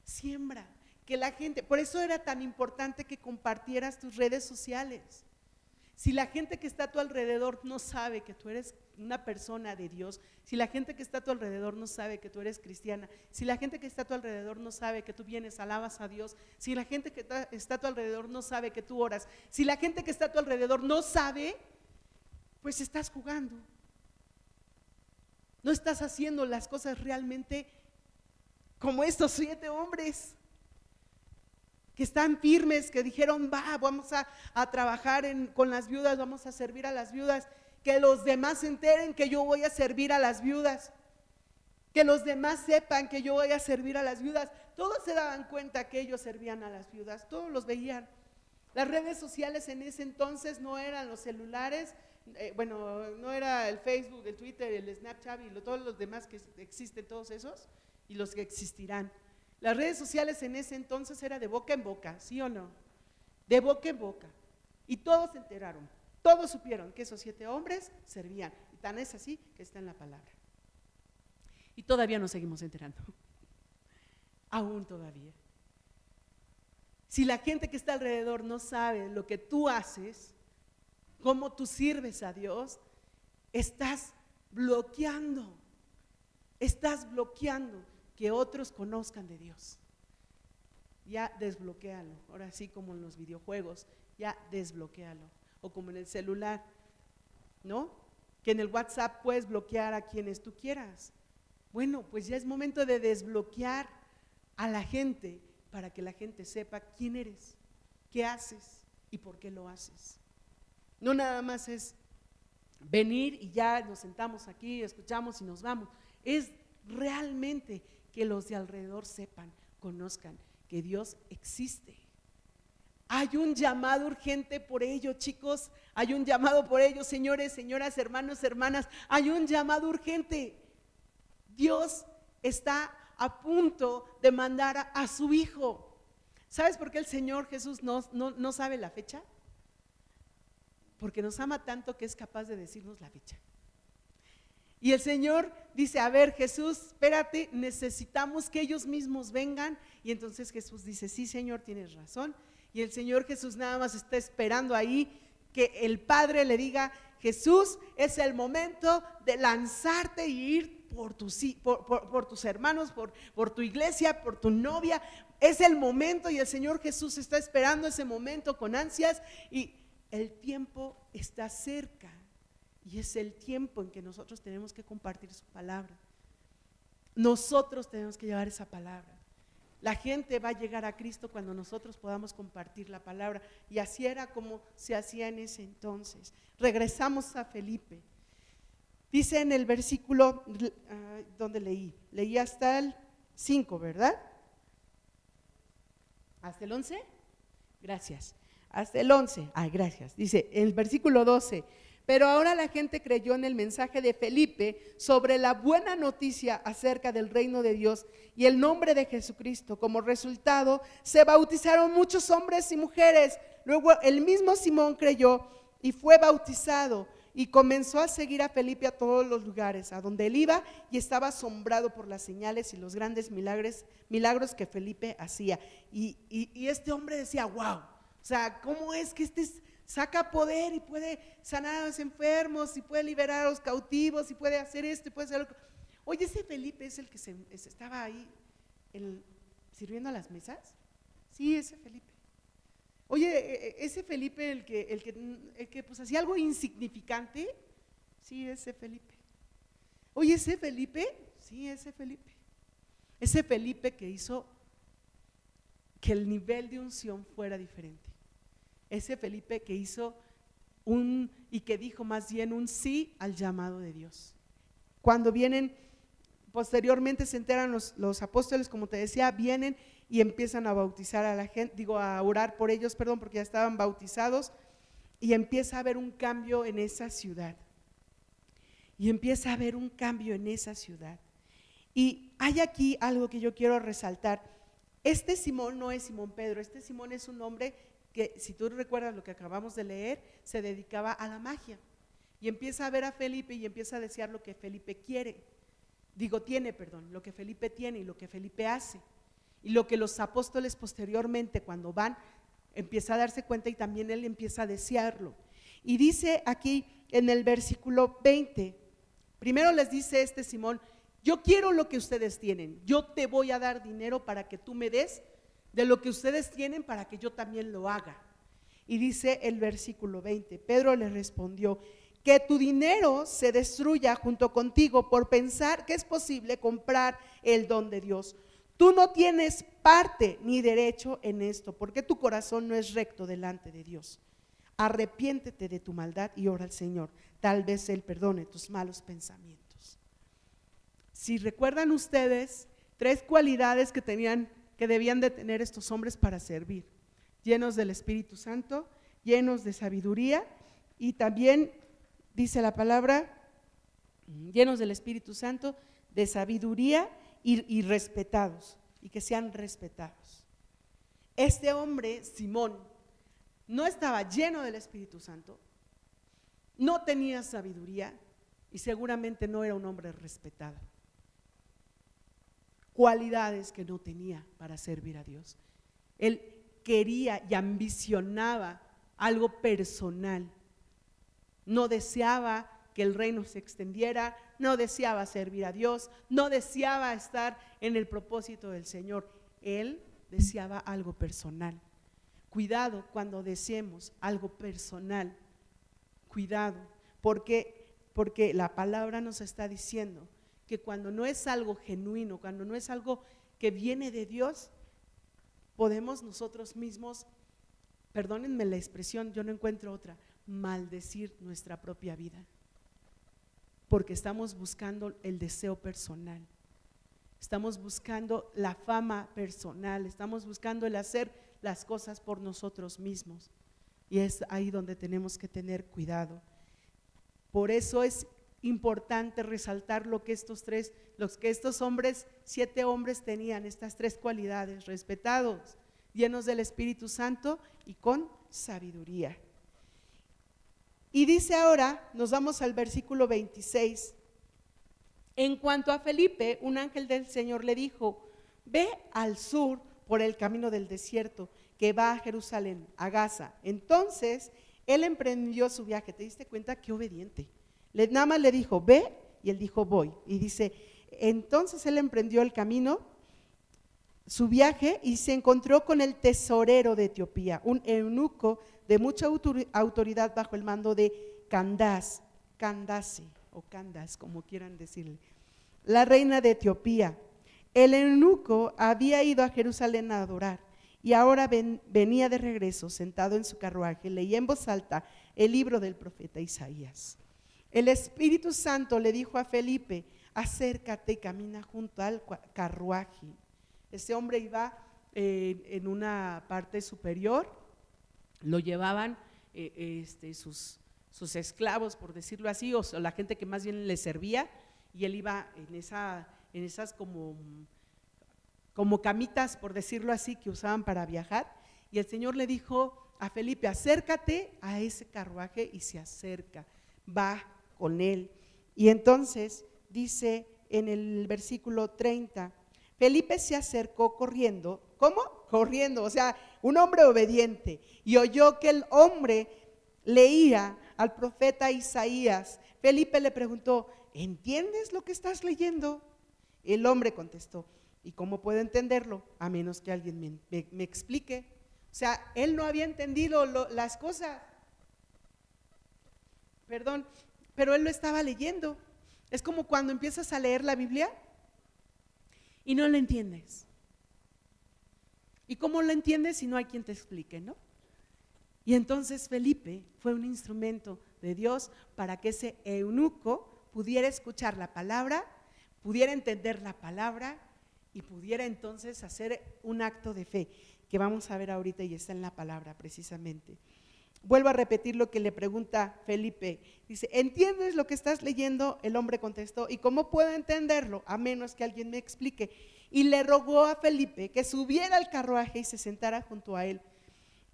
Siembra. Que la gente, por eso era tan importante que compartieras tus redes sociales. Si la gente que está a tu alrededor no sabe que tú eres una persona de Dios, si la gente que está a tu alrededor no sabe que tú eres cristiana, si la gente que está a tu alrededor no sabe que tú vienes, alabas a Dios, si la gente que está a tu alrededor no sabe que tú oras, si la gente que está a tu alrededor no sabe, pues estás jugando. No estás haciendo las cosas realmente como estos siete hombres que están firmes, que dijeron, va, vamos a, trabajar con las viudas, vamos a servir a las viudas, que los demás se enteren que yo voy a servir a las viudas, que los demás sepan que yo voy a servir a las viudas. Todos se daban cuenta que ellos servían a las viudas, todos los veían. Las redes sociales en ese entonces no eran los celulares, eh, bueno, no era el Facebook, el Twitter, el Snapchat y todos los demás que existen, todos esos, y los que existirán. Las redes sociales en ese entonces era de boca en boca, ¿sí o no? De boca en boca. Y todos se enteraron, todos supieron que esos siete hombres servían. Y tan es así que está en la palabra. Y todavía nos seguimos enterando. Aún todavía. Si la gente que está alrededor no sabe lo que tú haces, cómo tú sirves a Dios, estás bloqueando, estás bloqueando que otros conozcan de Dios. Ya desbloquealo, ahora sí como en los videojuegos, ya desbloquealo. O como en el celular, ¿no? Que en el WhatsApp puedes bloquear a quienes tú quieras. Bueno, pues ya es momento de desbloquear a la gente para que la gente sepa quién eres, qué haces y por qué lo haces. No nada más es venir y ya nos sentamos aquí, escuchamos y nos vamos. Es realmente que los de alrededor sepan, conozcan que Dios existe. Hay un llamado urgente por ello, chicos. Hay un llamado por ello, señores, señoras, hermanos, hermanas. Hay un llamado urgente. Dios está a punto de mandar a, su Hijo. ¿Sabes por qué el Señor Jesús no, no sabe la fecha? porque nos ama tanto que es capaz de decirnos la fecha. Y el Señor dice, a ver Jesús, espérate, necesitamos que ellos mismos vengan. Y entonces Jesús dice, sí Señor, tienes razón. Y el Señor Jesús nada más está esperando ahí que el Padre le diga, Jesús, es el momento de lanzarte y ir por tus, por, tus hermanos, por, por tu iglesia, por tu novia. Es el momento y el Señor Jesús está esperando ese momento con ansias y el tiempo está cerca y es el tiempo en que nosotros tenemos que compartir su palabra. Nosotros tenemos que llevar esa palabra. La gente va a llegar a Cristo cuando nosotros podamos compartir la palabra. Y así era como se hacía en ese entonces. Regresamos a Felipe. Dice en el versículo ah, donde leí, leí hasta el 5, ¿verdad? ¿Hasta el 11? Gracias hasta el 11. Ay, gracias. Dice el versículo 12. Pero ahora la gente creyó en el mensaje de Felipe sobre la buena noticia acerca del reino de Dios y el nombre de Jesucristo. Como resultado, se bautizaron muchos hombres y mujeres. Luego el mismo Simón creyó y fue bautizado y comenzó a seguir a Felipe a todos los lugares, a donde él iba y estaba asombrado por las señales y los grandes milagros, milagros que Felipe hacía. Y, y este hombre decía, wow o sea, ¿cómo es que este saca poder y puede sanar a los enfermos y puede liberar a los cautivos y puede hacer esto y puede hacer algo? Oye, ese Felipe es el que se, estaba ahí sirviendo a las mesas. Sí, ese Felipe. Oye, e, e, ese Felipe el que, el que, el que pues hacía algo insignificante. Sí, ese Felipe. Oye, ese Felipe. Sí, ese Felipe. Ese Felipe que hizo que el nivel de unción fuera diferente ese Felipe que hizo un, y que dijo más bien un sí al llamado de Dios. Cuando vienen, posteriormente se enteran los, apóstoles, como te decía, vienen y empiezan a bautizar a la gente, digo, a orar por ellos, perdón, porque ya estaban bautizados, y empieza a haber un cambio en esa ciudad. Y empieza a haber un cambio en esa ciudad. Y hay aquí algo que yo quiero resaltar. Este Simón no es Simón Pedro, este Simón es un hombre que si tú recuerdas lo que acabamos de leer, se dedicaba a la magia. Y empieza a ver a Felipe y empieza a desear lo que Felipe quiere. Digo, tiene, perdón, lo que Felipe tiene y lo que Felipe hace. Y lo que los apóstoles posteriormente, cuando van, empieza a darse cuenta y también él empieza a desearlo. Y dice aquí en el versículo 20, primero les dice este Simón, yo quiero lo que ustedes tienen, yo te voy a dar dinero para que tú me des de lo que ustedes tienen para que yo también lo haga. Y dice el versículo 20, Pedro le respondió, que tu dinero se destruya junto contigo por pensar que es posible comprar el don de Dios. Tú no tienes parte ni derecho en esto, porque tu corazón no es recto delante de Dios. Arrepiéntete de tu maldad y ora al Señor. Tal vez Él perdone tus malos pensamientos. Si recuerdan ustedes, tres cualidades que tenían que debían de tener estos hombres para servir. llenos del Espíritu Santo, llenos de sabiduría y también dice la palabra, llenos del Espíritu Santo, de sabiduría y, respetados, y que sean respetados. Este hombre, Simón, no estaba lleno del Espíritu Santo, no tenía sabiduría y seguramente no era un hombre respetado. Cualidades que no tenía para servir a Dios. Él quería y ambicionaba algo personal. No deseaba que el reino se extendiera, no deseaba servir a Dios, no deseaba estar en el propósito del Señor. Él deseaba algo personal. Cuidado cuando deseemos algo personal. Cuidado, porque porque la palabra nos está diciendo que cuando no es algo genuino, cuando no es algo que viene de Dios, podemos nosotros mismos, perdónenme la expresión, yo no encuentro otra, maldecir nuestra propia vida. Porque estamos buscando el deseo personal. Estamos buscando la fama personal, estamos buscando el hacer las cosas por nosotros mismos. Y es ahí donde tenemos que tener cuidado. Por eso es importante resaltar lo que estos tres, los que estos hombres, siete hombres tenían, estas tres cualidades, respetados, llenos del Espíritu Santo y con sabiduría. Y dice ahora, nos vamos al versículo 26. En cuanto a Felipe, un ángel del Señor le dijo, ve al sur por el camino del desierto que va a Jerusalén, a Gaza. Entonces él emprendió su viaje. ¿Te diste cuenta qué obediente? Le, le dijo, ve, y él dijo, voy. Y dice, entonces él emprendió el camino, su viaje, y se encontró con el tesorero de Etiopía, un eunuco de mucha autoridad bajo el mando de Candace, Candace, o Candace, como quieran decirle, la reina de Etiopía. El eunuco había ido a Jerusalén a adorar y ahora venía de regreso sentado en su carruaje, leía en voz alta el libro del profeta Isaías. El Espíritu Santo le dijo a Felipe, acércate y camina junto al carruaje. Ese hombre iba eh, en una parte superior, lo llevaban eh, este, sus, esclavos, por decirlo así, o la gente que más bien le servía, y él iba en esas como como camitas, por decirlo así, que usaban para viajar. Y el Señor le dijo a Felipe, acércate a ese carruaje y se acerca, va con él. Y entonces dice en el versículo 30, Felipe se acercó corriendo, ¿cómo? Corriendo, o sea, un hombre obediente, y oyó que el hombre leía al profeta Isaías. Felipe le preguntó, ¿entiendes lo que estás leyendo? El hombre contestó, ¿Y cómo puedo entenderlo? A menos que alguien me, explique. O sea, él no había entendido las cosas. Perdón, pero él lo estaba leyendo. Es como cuando empiezas a leer la Biblia y no la entiendes. ¿Y cómo lo entiendes si no hay quien te explique, no? Y entonces Felipe fue un instrumento de Dios para que ese eunuco pudiera escuchar la palabra, pudiera entender la palabra y pudiera entonces hacer un acto de fe, que vamos a ver ahorita y está en la palabra precisamente. Vuelvo a repetir lo que le pregunta Felipe. Dice, ¿entiendes lo que estás leyendo? El hombre contestó, ¿y cómo puedo entenderlo? A menos que alguien me explique. Y le rogó a Felipe que subiera al carruaje y se sentara junto a él.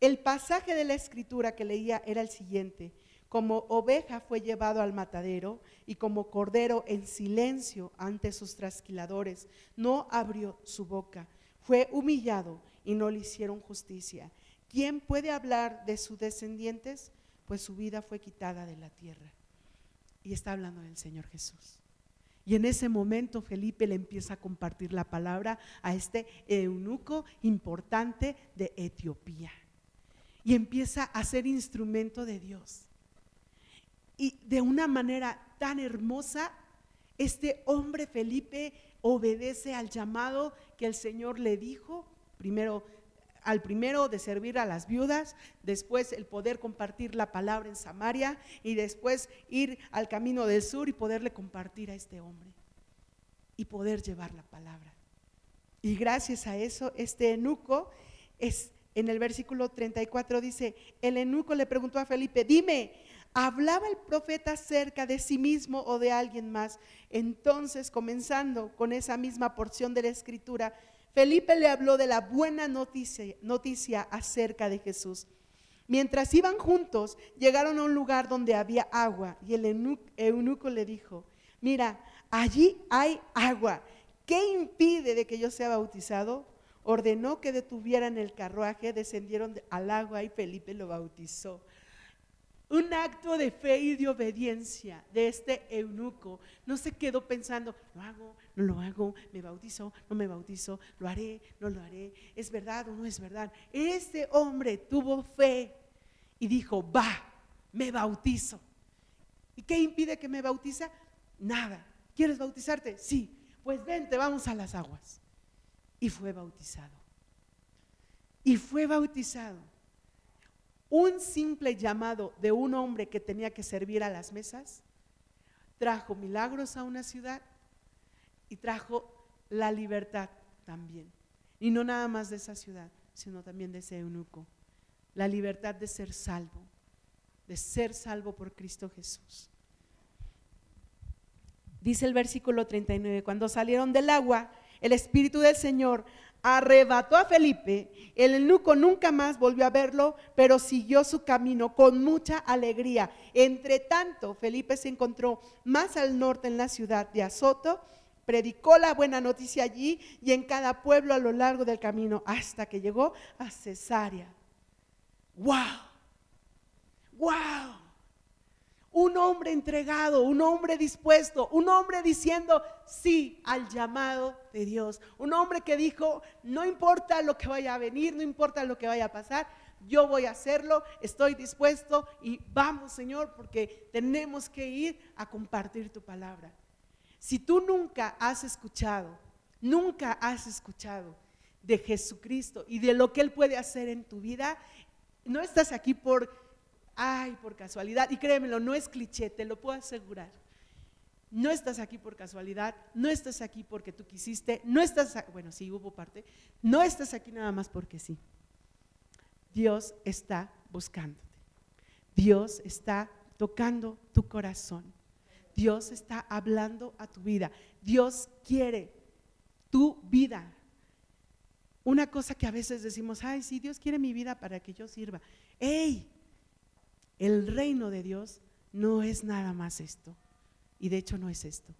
El pasaje de la escritura que leía era el siguiente. Como oveja fue llevado al matadero y como cordero en silencio ante sus trasquiladores, no abrió su boca. Fue humillado y no le hicieron justicia. ¿Quién puede hablar de sus descendientes? Pues su vida fue quitada de la tierra. Y está hablando del Señor Jesús. Y en ese momento Felipe le empieza a compartir la palabra a este eunuco importante de Etiopía. Y empieza a ser instrumento de Dios. Y de una manera tan hermosa, este hombre Felipe obedece al llamado que el Señor le dijo, primero al primero de servir a las viudas, después el poder compartir la palabra en Samaria y después ir al camino del sur y poderle compartir a este hombre y poder llevar la palabra. Y gracias a eso, este enuco es En el versículo 34 dice, el eunuco le preguntó a Felipe, dime, ¿hablaba el profeta cerca de sí mismo o de alguien más? Entonces, comenzando con esa misma porción de la escritura, Felipe le habló de la buena noticia, acerca de Jesús. Mientras iban juntos, llegaron a un lugar donde había agua y el eunuco le dijo, mira, allí hay agua. ¿Qué impide de que yo sea bautizado? Ordenó que detuvieran el carruaje, descendieron al agua y Felipe lo bautizó. Un acto de fe y de obediencia de este eunuco. No se quedó pensando, lo hago, no lo hago, me bautizo, no me bautizo, lo haré, no lo haré, es verdad o no es verdad. Este hombre tuvo fe y dijo, va, me bautizo. ¿Y qué impide que me bautiza? Nada. ¿Quieres bautizarte? Sí. Pues vente, vamos a las aguas. Y fue bautizado. Y fue bautizado. Un simple llamado de un hombre que tenía que servir a las mesas trajo milagros a una ciudad y trajo la libertad también. Y no nada más de esa ciudad, sino también de ese eunuco. La libertad de ser salvo, de ser salvo por Cristo Jesús. Dice el versículo 39, cuando salieron del agua, el Espíritu del Señor arrebató a Felipe. El eunuco nunca más volvió a verlo, pero siguió su camino con mucha alegría. Entre tanto, Felipe se encontró más al norte en la ciudad de Azoto, predicó la buena noticia allí y en cada pueblo a lo largo del camino hasta que llegó a Cesarea. ¡Wow! ¡Wow! Un hombre entregado, un hombre dispuesto, un hombre diciendo sí al llamado de Dios. Un hombre que dijo, no importa lo que vaya a venir, no importa lo que vaya a pasar, yo voy a hacerlo, estoy dispuesto y vamos Señor, porque tenemos que ir a compartir tu palabra. Si tú nunca has escuchado, nunca has escuchado de Jesucristo y de lo que Él puede hacer en tu vida, no estás aquí por ay, por casualidad, y créemelo, no es cliché, te lo puedo asegurar. No estás aquí por casualidad, no estás aquí porque tú quisiste, no estás, bueno, sí hubo parte, no estás aquí nada más porque sí. Dios está buscándote. Dios está tocando tu corazón. Dios está hablando a tu vida. Dios quiere tu vida. Una cosa que a veces decimos, ay, sí, Dios quiere mi vida para que yo sirva. ¡Ey! El reino de Dios no es nada más esto. Y de hecho no es esto.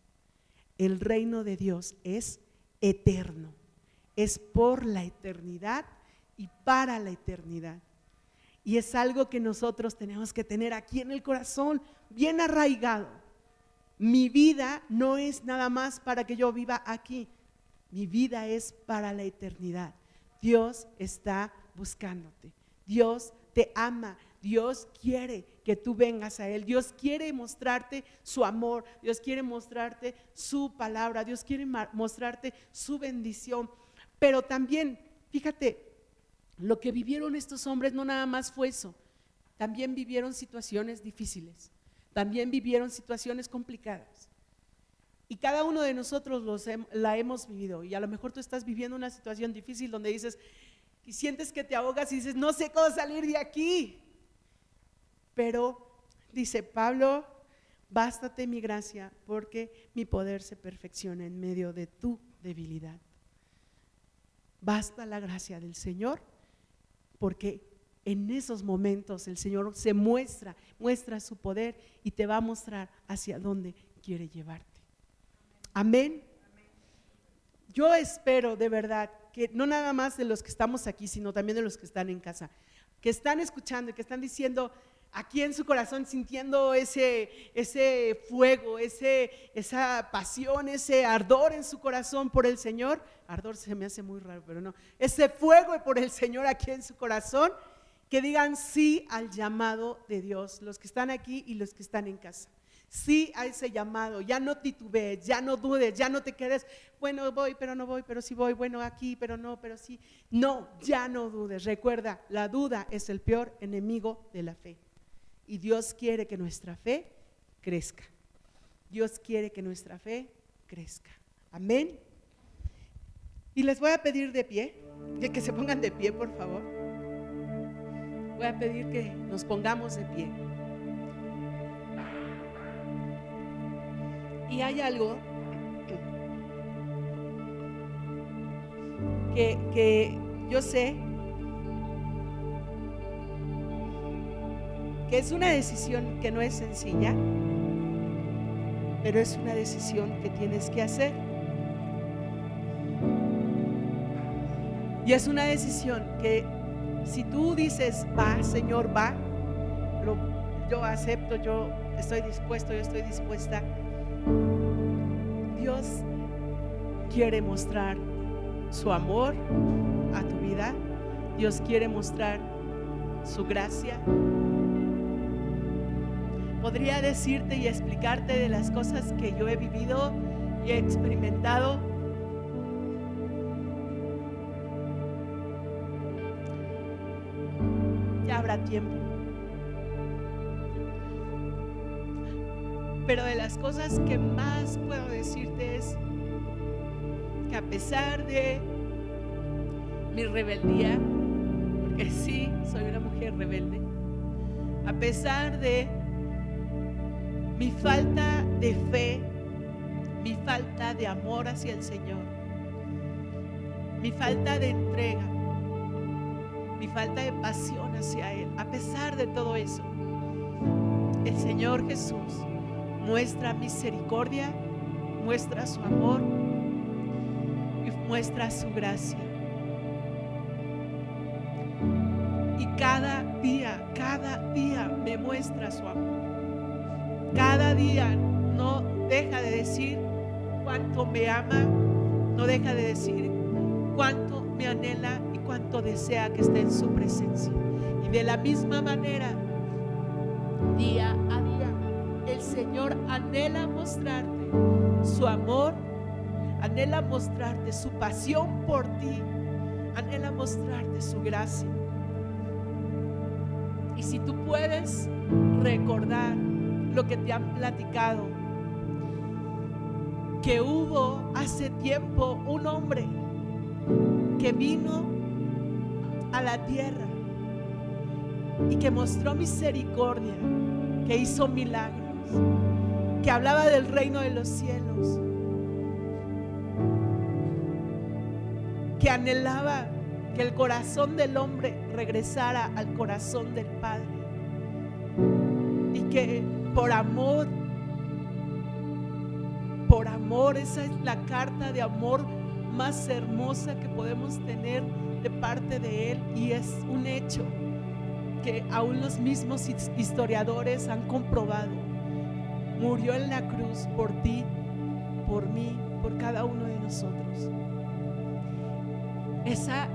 El reino de Dios es eterno. Es por la eternidad y para la eternidad. Y es algo que nosotros tenemos que tener aquí en el corazón, bien arraigado. Mi vida no es nada más para que yo viva aquí. Mi vida es para la eternidad. Dios está buscándote. Dios te ama. Dios quiere que tú vengas a Él. Dios quiere mostrarte su amor. Dios quiere mostrarte su palabra. Dios quiere mostrarte su bendición. Pero también, fíjate, lo que vivieron estos hombres no nada más fue eso. También vivieron situaciones difíciles. También vivieron situaciones complicadas. Y cada uno de nosotros los, la hemos vivido. Y a lo mejor tú estás viviendo una situación difícil donde dices, y sientes que te ahogas y dices, no sé cómo salir de aquí. Pero dice Pablo, bástate mi gracia porque mi poder se perfecciona en medio de tu debilidad. Basta la gracia del Señor porque en esos momentos el Señor se muestra, muestra su poder y te va a mostrar hacia dónde quiere llevarte. Amén. Yo espero de verdad que no nada más de los que estamos aquí, sino también de los que están en casa, que están escuchando y que están diciendo, aquí en su corazón sintiendo ese, ese fuego, ese, esa pasión, ese ardor en su corazón por el Señor. Ardor se me hace muy raro, pero no. Ese fuego por el Señor aquí en su corazón, que digan sí al llamado de Dios, los que están aquí y los que están en casa. Sí a ese llamado, ya no titubees, ya no dudes, ya no te quedes, bueno, voy, pero no voy, pero sí voy, bueno, aquí, pero no, pero sí. No, ya no dudes. Recuerda, la duda es el peor enemigo de la fe. Y Dios quiere que nuestra fe crezca. Dios quiere que nuestra fe crezca. Amén. Y les voy a pedir de pie, que se pongan de pie, por favor. Voy a pedir que nos pongamos de pie. Y hay algo que, que yo sé que es una decisión que no es sencilla, pero es una decisión que tienes que hacer. Y es una decisión que si tú dices, va, Señor, va, yo acepto, yo estoy dispuesto, yo estoy dispuesta, Dios quiere mostrar su amor a tu vida, Dios quiere mostrar su gracia. Podría decirte y explicarte de las cosas que yo he vivido y he experimentado tiempo. Pero de las cosas que más puedo decirte es que a pesar de mi rebeldía, porque sí, soy una mujer rebelde, a pesar de mi falta de fe, mi falta de amor hacia el Señor, mi falta de entrega, mi falta de pasión hacia Él. A pesar de todo eso, el Señor Jesús muestra misericordia, muestra su amor y muestra su gracia. Y cada día, cada día me muestra su amor. Cada día no deja de decir cuánto me ama, no deja de decir cuánto me anhela cuánto desea que esté en su presencia. Y de la misma manera, día a día, el Señor anhela mostrarte su amor, anhela mostrarte su pasión por ti, anhela mostrarte su gracia. Y si tú puedes recordar lo que te han platicado, que hubo hace tiempo un hombre que vino a la tierra y que mostró misericordia, que hizo milagros, que hablaba del reino de los cielos, que anhelaba que el corazón del hombre regresara al corazón del Padre y que por amor, por amor, esa es la carta de amor más hermosa que podemos tener de parte de Él y es un hecho que aún los mismos historiadores han comprobado. Murió en la cruz por ti, por mí, por cada uno de nosotros. Esa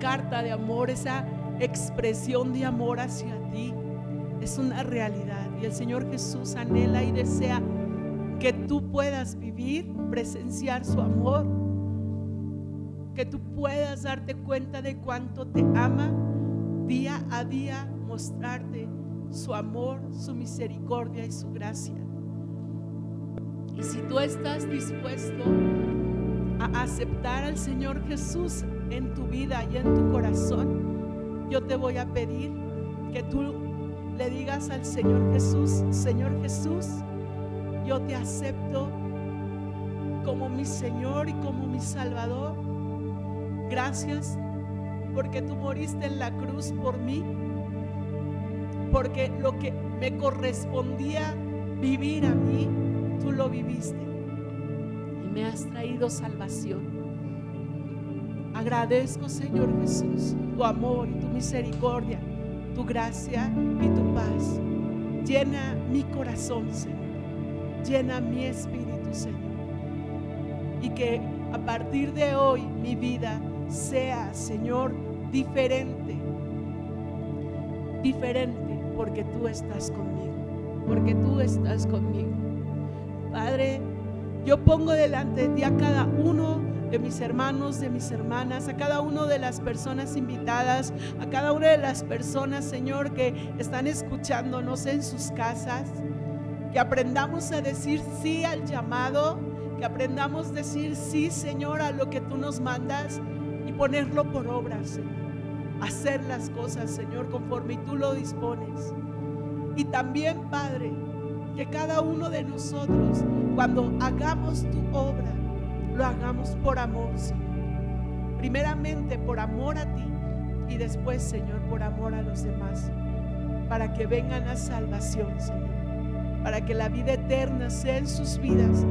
carta de amor, esa expresión de amor hacia ti es una realidad y el Señor Jesús anhela y desea que tú puedas vivir, presenciar su amor que tú puedas darte cuenta de cuánto te ama, día a día mostrarte su amor, su misericordia y su gracia. Y si tú estás dispuesto a aceptar al Señor Jesús en tu vida y en tu corazón, yo te voy a pedir que tú le digas al Señor Jesús, Señor Jesús, yo te acepto como mi Señor y como mi Salvador Gracias porque tú moriste en la cruz por mí, porque lo que me correspondía vivir a mí, tú lo viviste y me has traído salvación. Agradezco, Señor Jesús, tu amor y tu misericordia, tu gracia y tu paz. Llena mi corazón, Señor. Llena mi espíritu, Señor. Y que a partir de hoy mi vida sea, Señor, diferente. Diferente porque tú estás conmigo. Porque tú estás conmigo. Padre, yo pongo delante de ti a cada uno de mis hermanos, de mis hermanas, a cada una de las personas invitadas, a cada una de las personas, Señor, que están escuchándonos en sus casas. Que aprendamos a decir sí al llamado, que aprendamos a decir sí, Señor, a lo que tú nos mandas ponerlo por obra, Señor. hacer las cosas, Señor, conforme tú lo dispones. Y también, Padre, que cada uno de nosotros, cuando hagamos tu obra, lo hagamos por amor, Señor. Primeramente por amor a ti y después, Señor, por amor a los demás, para que vengan a salvación, Señor, para que la vida eterna sea en sus vidas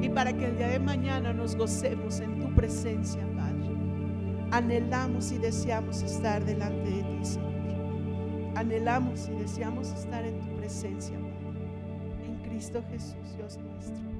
y para que el día de mañana nos gocemos en tu presencia. Anhelamos y deseamos estar delante de ti, Señor. Anhelamos y deseamos estar en tu presencia, Padre. En Cristo Jesús, Dios nuestro.